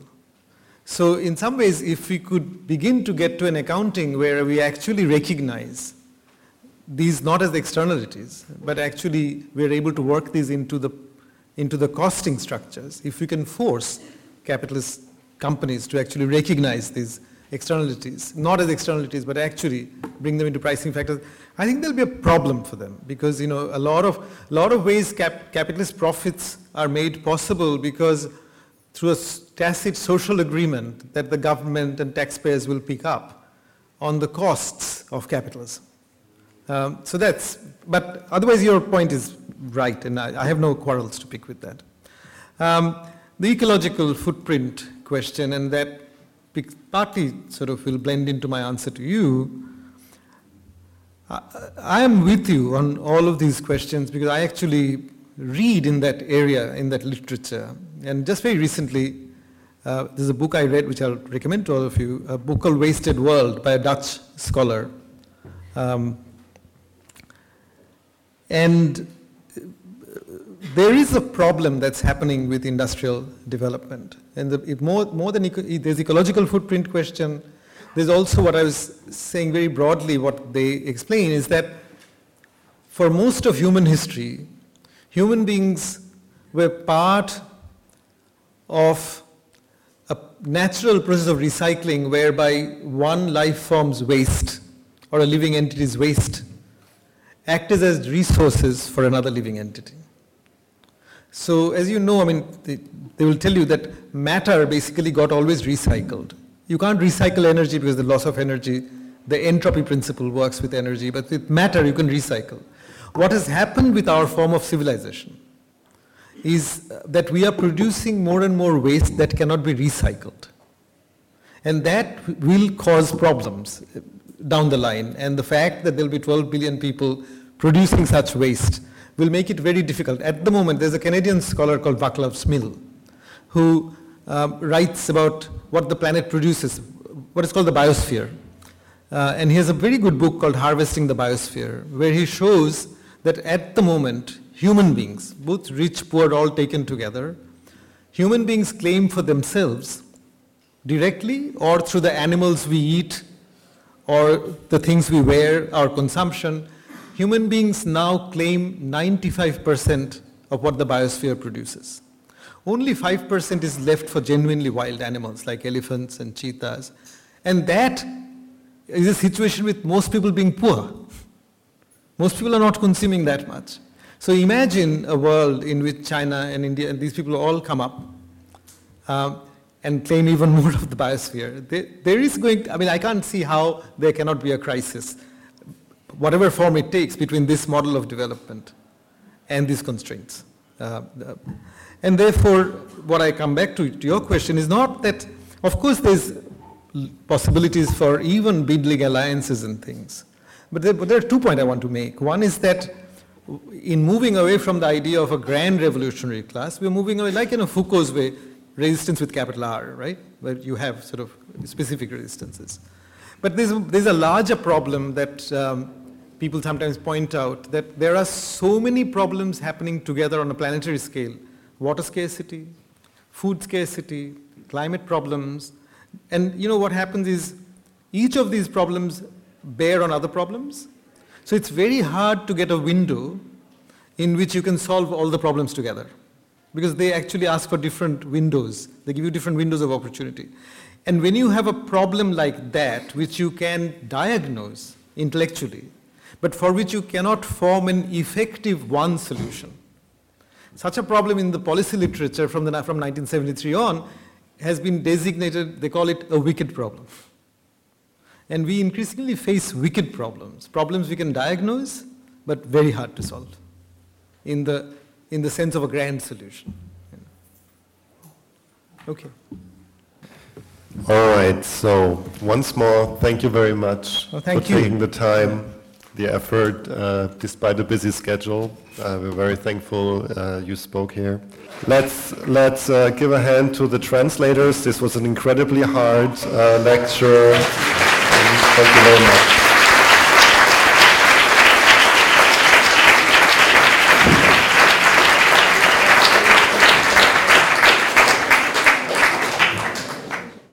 So in some ways, if we could begin to get to an accounting where we actually recognize these not as externalities, but actually we're able to work these into the, into the costing structures, if we can force capitalist companies to actually recognize these externalities, not as externalities, but actually bring them into pricing factors, I think there'll be a problem for them because you know a lot of a lot of ways cap, capitalist profits are made possible because through a tacit social agreement that the government and taxpayers will pick up on the costs of capitalism. Um, so that's, but otherwise your point is right, and I, I have no quarrels to pick with that. Um, the ecological footprint question, and that partly sort of will blend into my answer to you. I, I am with you on all of these questions because I actually read in that area, in that literature. And just very recently, uh, there's a book I read which I'll recommend to all of you, a book called Wasted World by a Dutch scholar. Um, and there is a problem that's happening with industrial development. And the, more, more than eco, there's ecological footprint question, there's also what I was saying very broadly, what they explain is that for most of human history, human beings were part of a natural process of recycling whereby one life form's waste or a living entity's waste acted as resources for another living entity. So as you know, I mean, they, they, will tell you that matter basically got always recycled. You can't recycle energy because the loss of energy, the entropy principle works with energy, but with matter you can recycle. What has happened with our form of civilization is uh, that we are producing more and more waste that cannot be recycled. And that will cause problems down the line. And the fact that there will be 12 billion people producing such waste will make it very difficult. At the moment, there's a Canadian scholar called Vaclav Smil who um, writes about what the planet produces, what is called the biosphere. Uh, and he has a very good book called Harvesting the Biosphere, where he shows that at the moment, human beings, both rich, poor, all taken together, human beings claim for themselves directly or through the animals we eat or the things we wear, our consumption, human beings now claim 95% of what the biosphere produces. Only 5% is left for genuinely wild animals like elephants and cheetahs. And that is a situation with most people being poor. Most people are not consuming that much. So imagine a world in which China and India and these people all come up uh, and claim even more of the biosphere. There, is going, to, I mean, I can't see how there cannot be a crisis whatever form it takes between this model of development and these constraints. Uh, uh, and therefore, what I come back to, to your question is not that, of course, there's possibilities for even building alliances and things. But there, but there, are two points I want to make. One is that in moving away from the idea of a grand revolutionary class, we're moving away, like in a Foucault's way, resistance with capital R, right? Where you have sort of specific resistances. But there's, there's a larger problem that um, people sometimes point out that there are so many problems happening together on a planetary scale. Water scarcity, food scarcity, climate problems. And you know what happens is each of these problems bear on other problems. So it's very hard to get a window in which you can solve all the problems together because they actually ask for different windows. They give you different windows of opportunity. And when you have a problem like that, which you can diagnose intellectually, but for which you cannot form an effective one solution. Such a problem in the policy literature from, the, from 1973 on has been designated, they call it a wicked problem. And we increasingly face wicked problems, problems we can diagnose, but very hard to solve in the, in the sense of a grand solution. Okay. All right, so once more, thank you very much Well, thank for you. taking the time, the effort, uh, despite a busy schedule. Uh, we're very thankful uh, you spoke here. Let's, let's uh, give a hand to the translators. This was an incredibly hard uh, lecture. Thank you very much.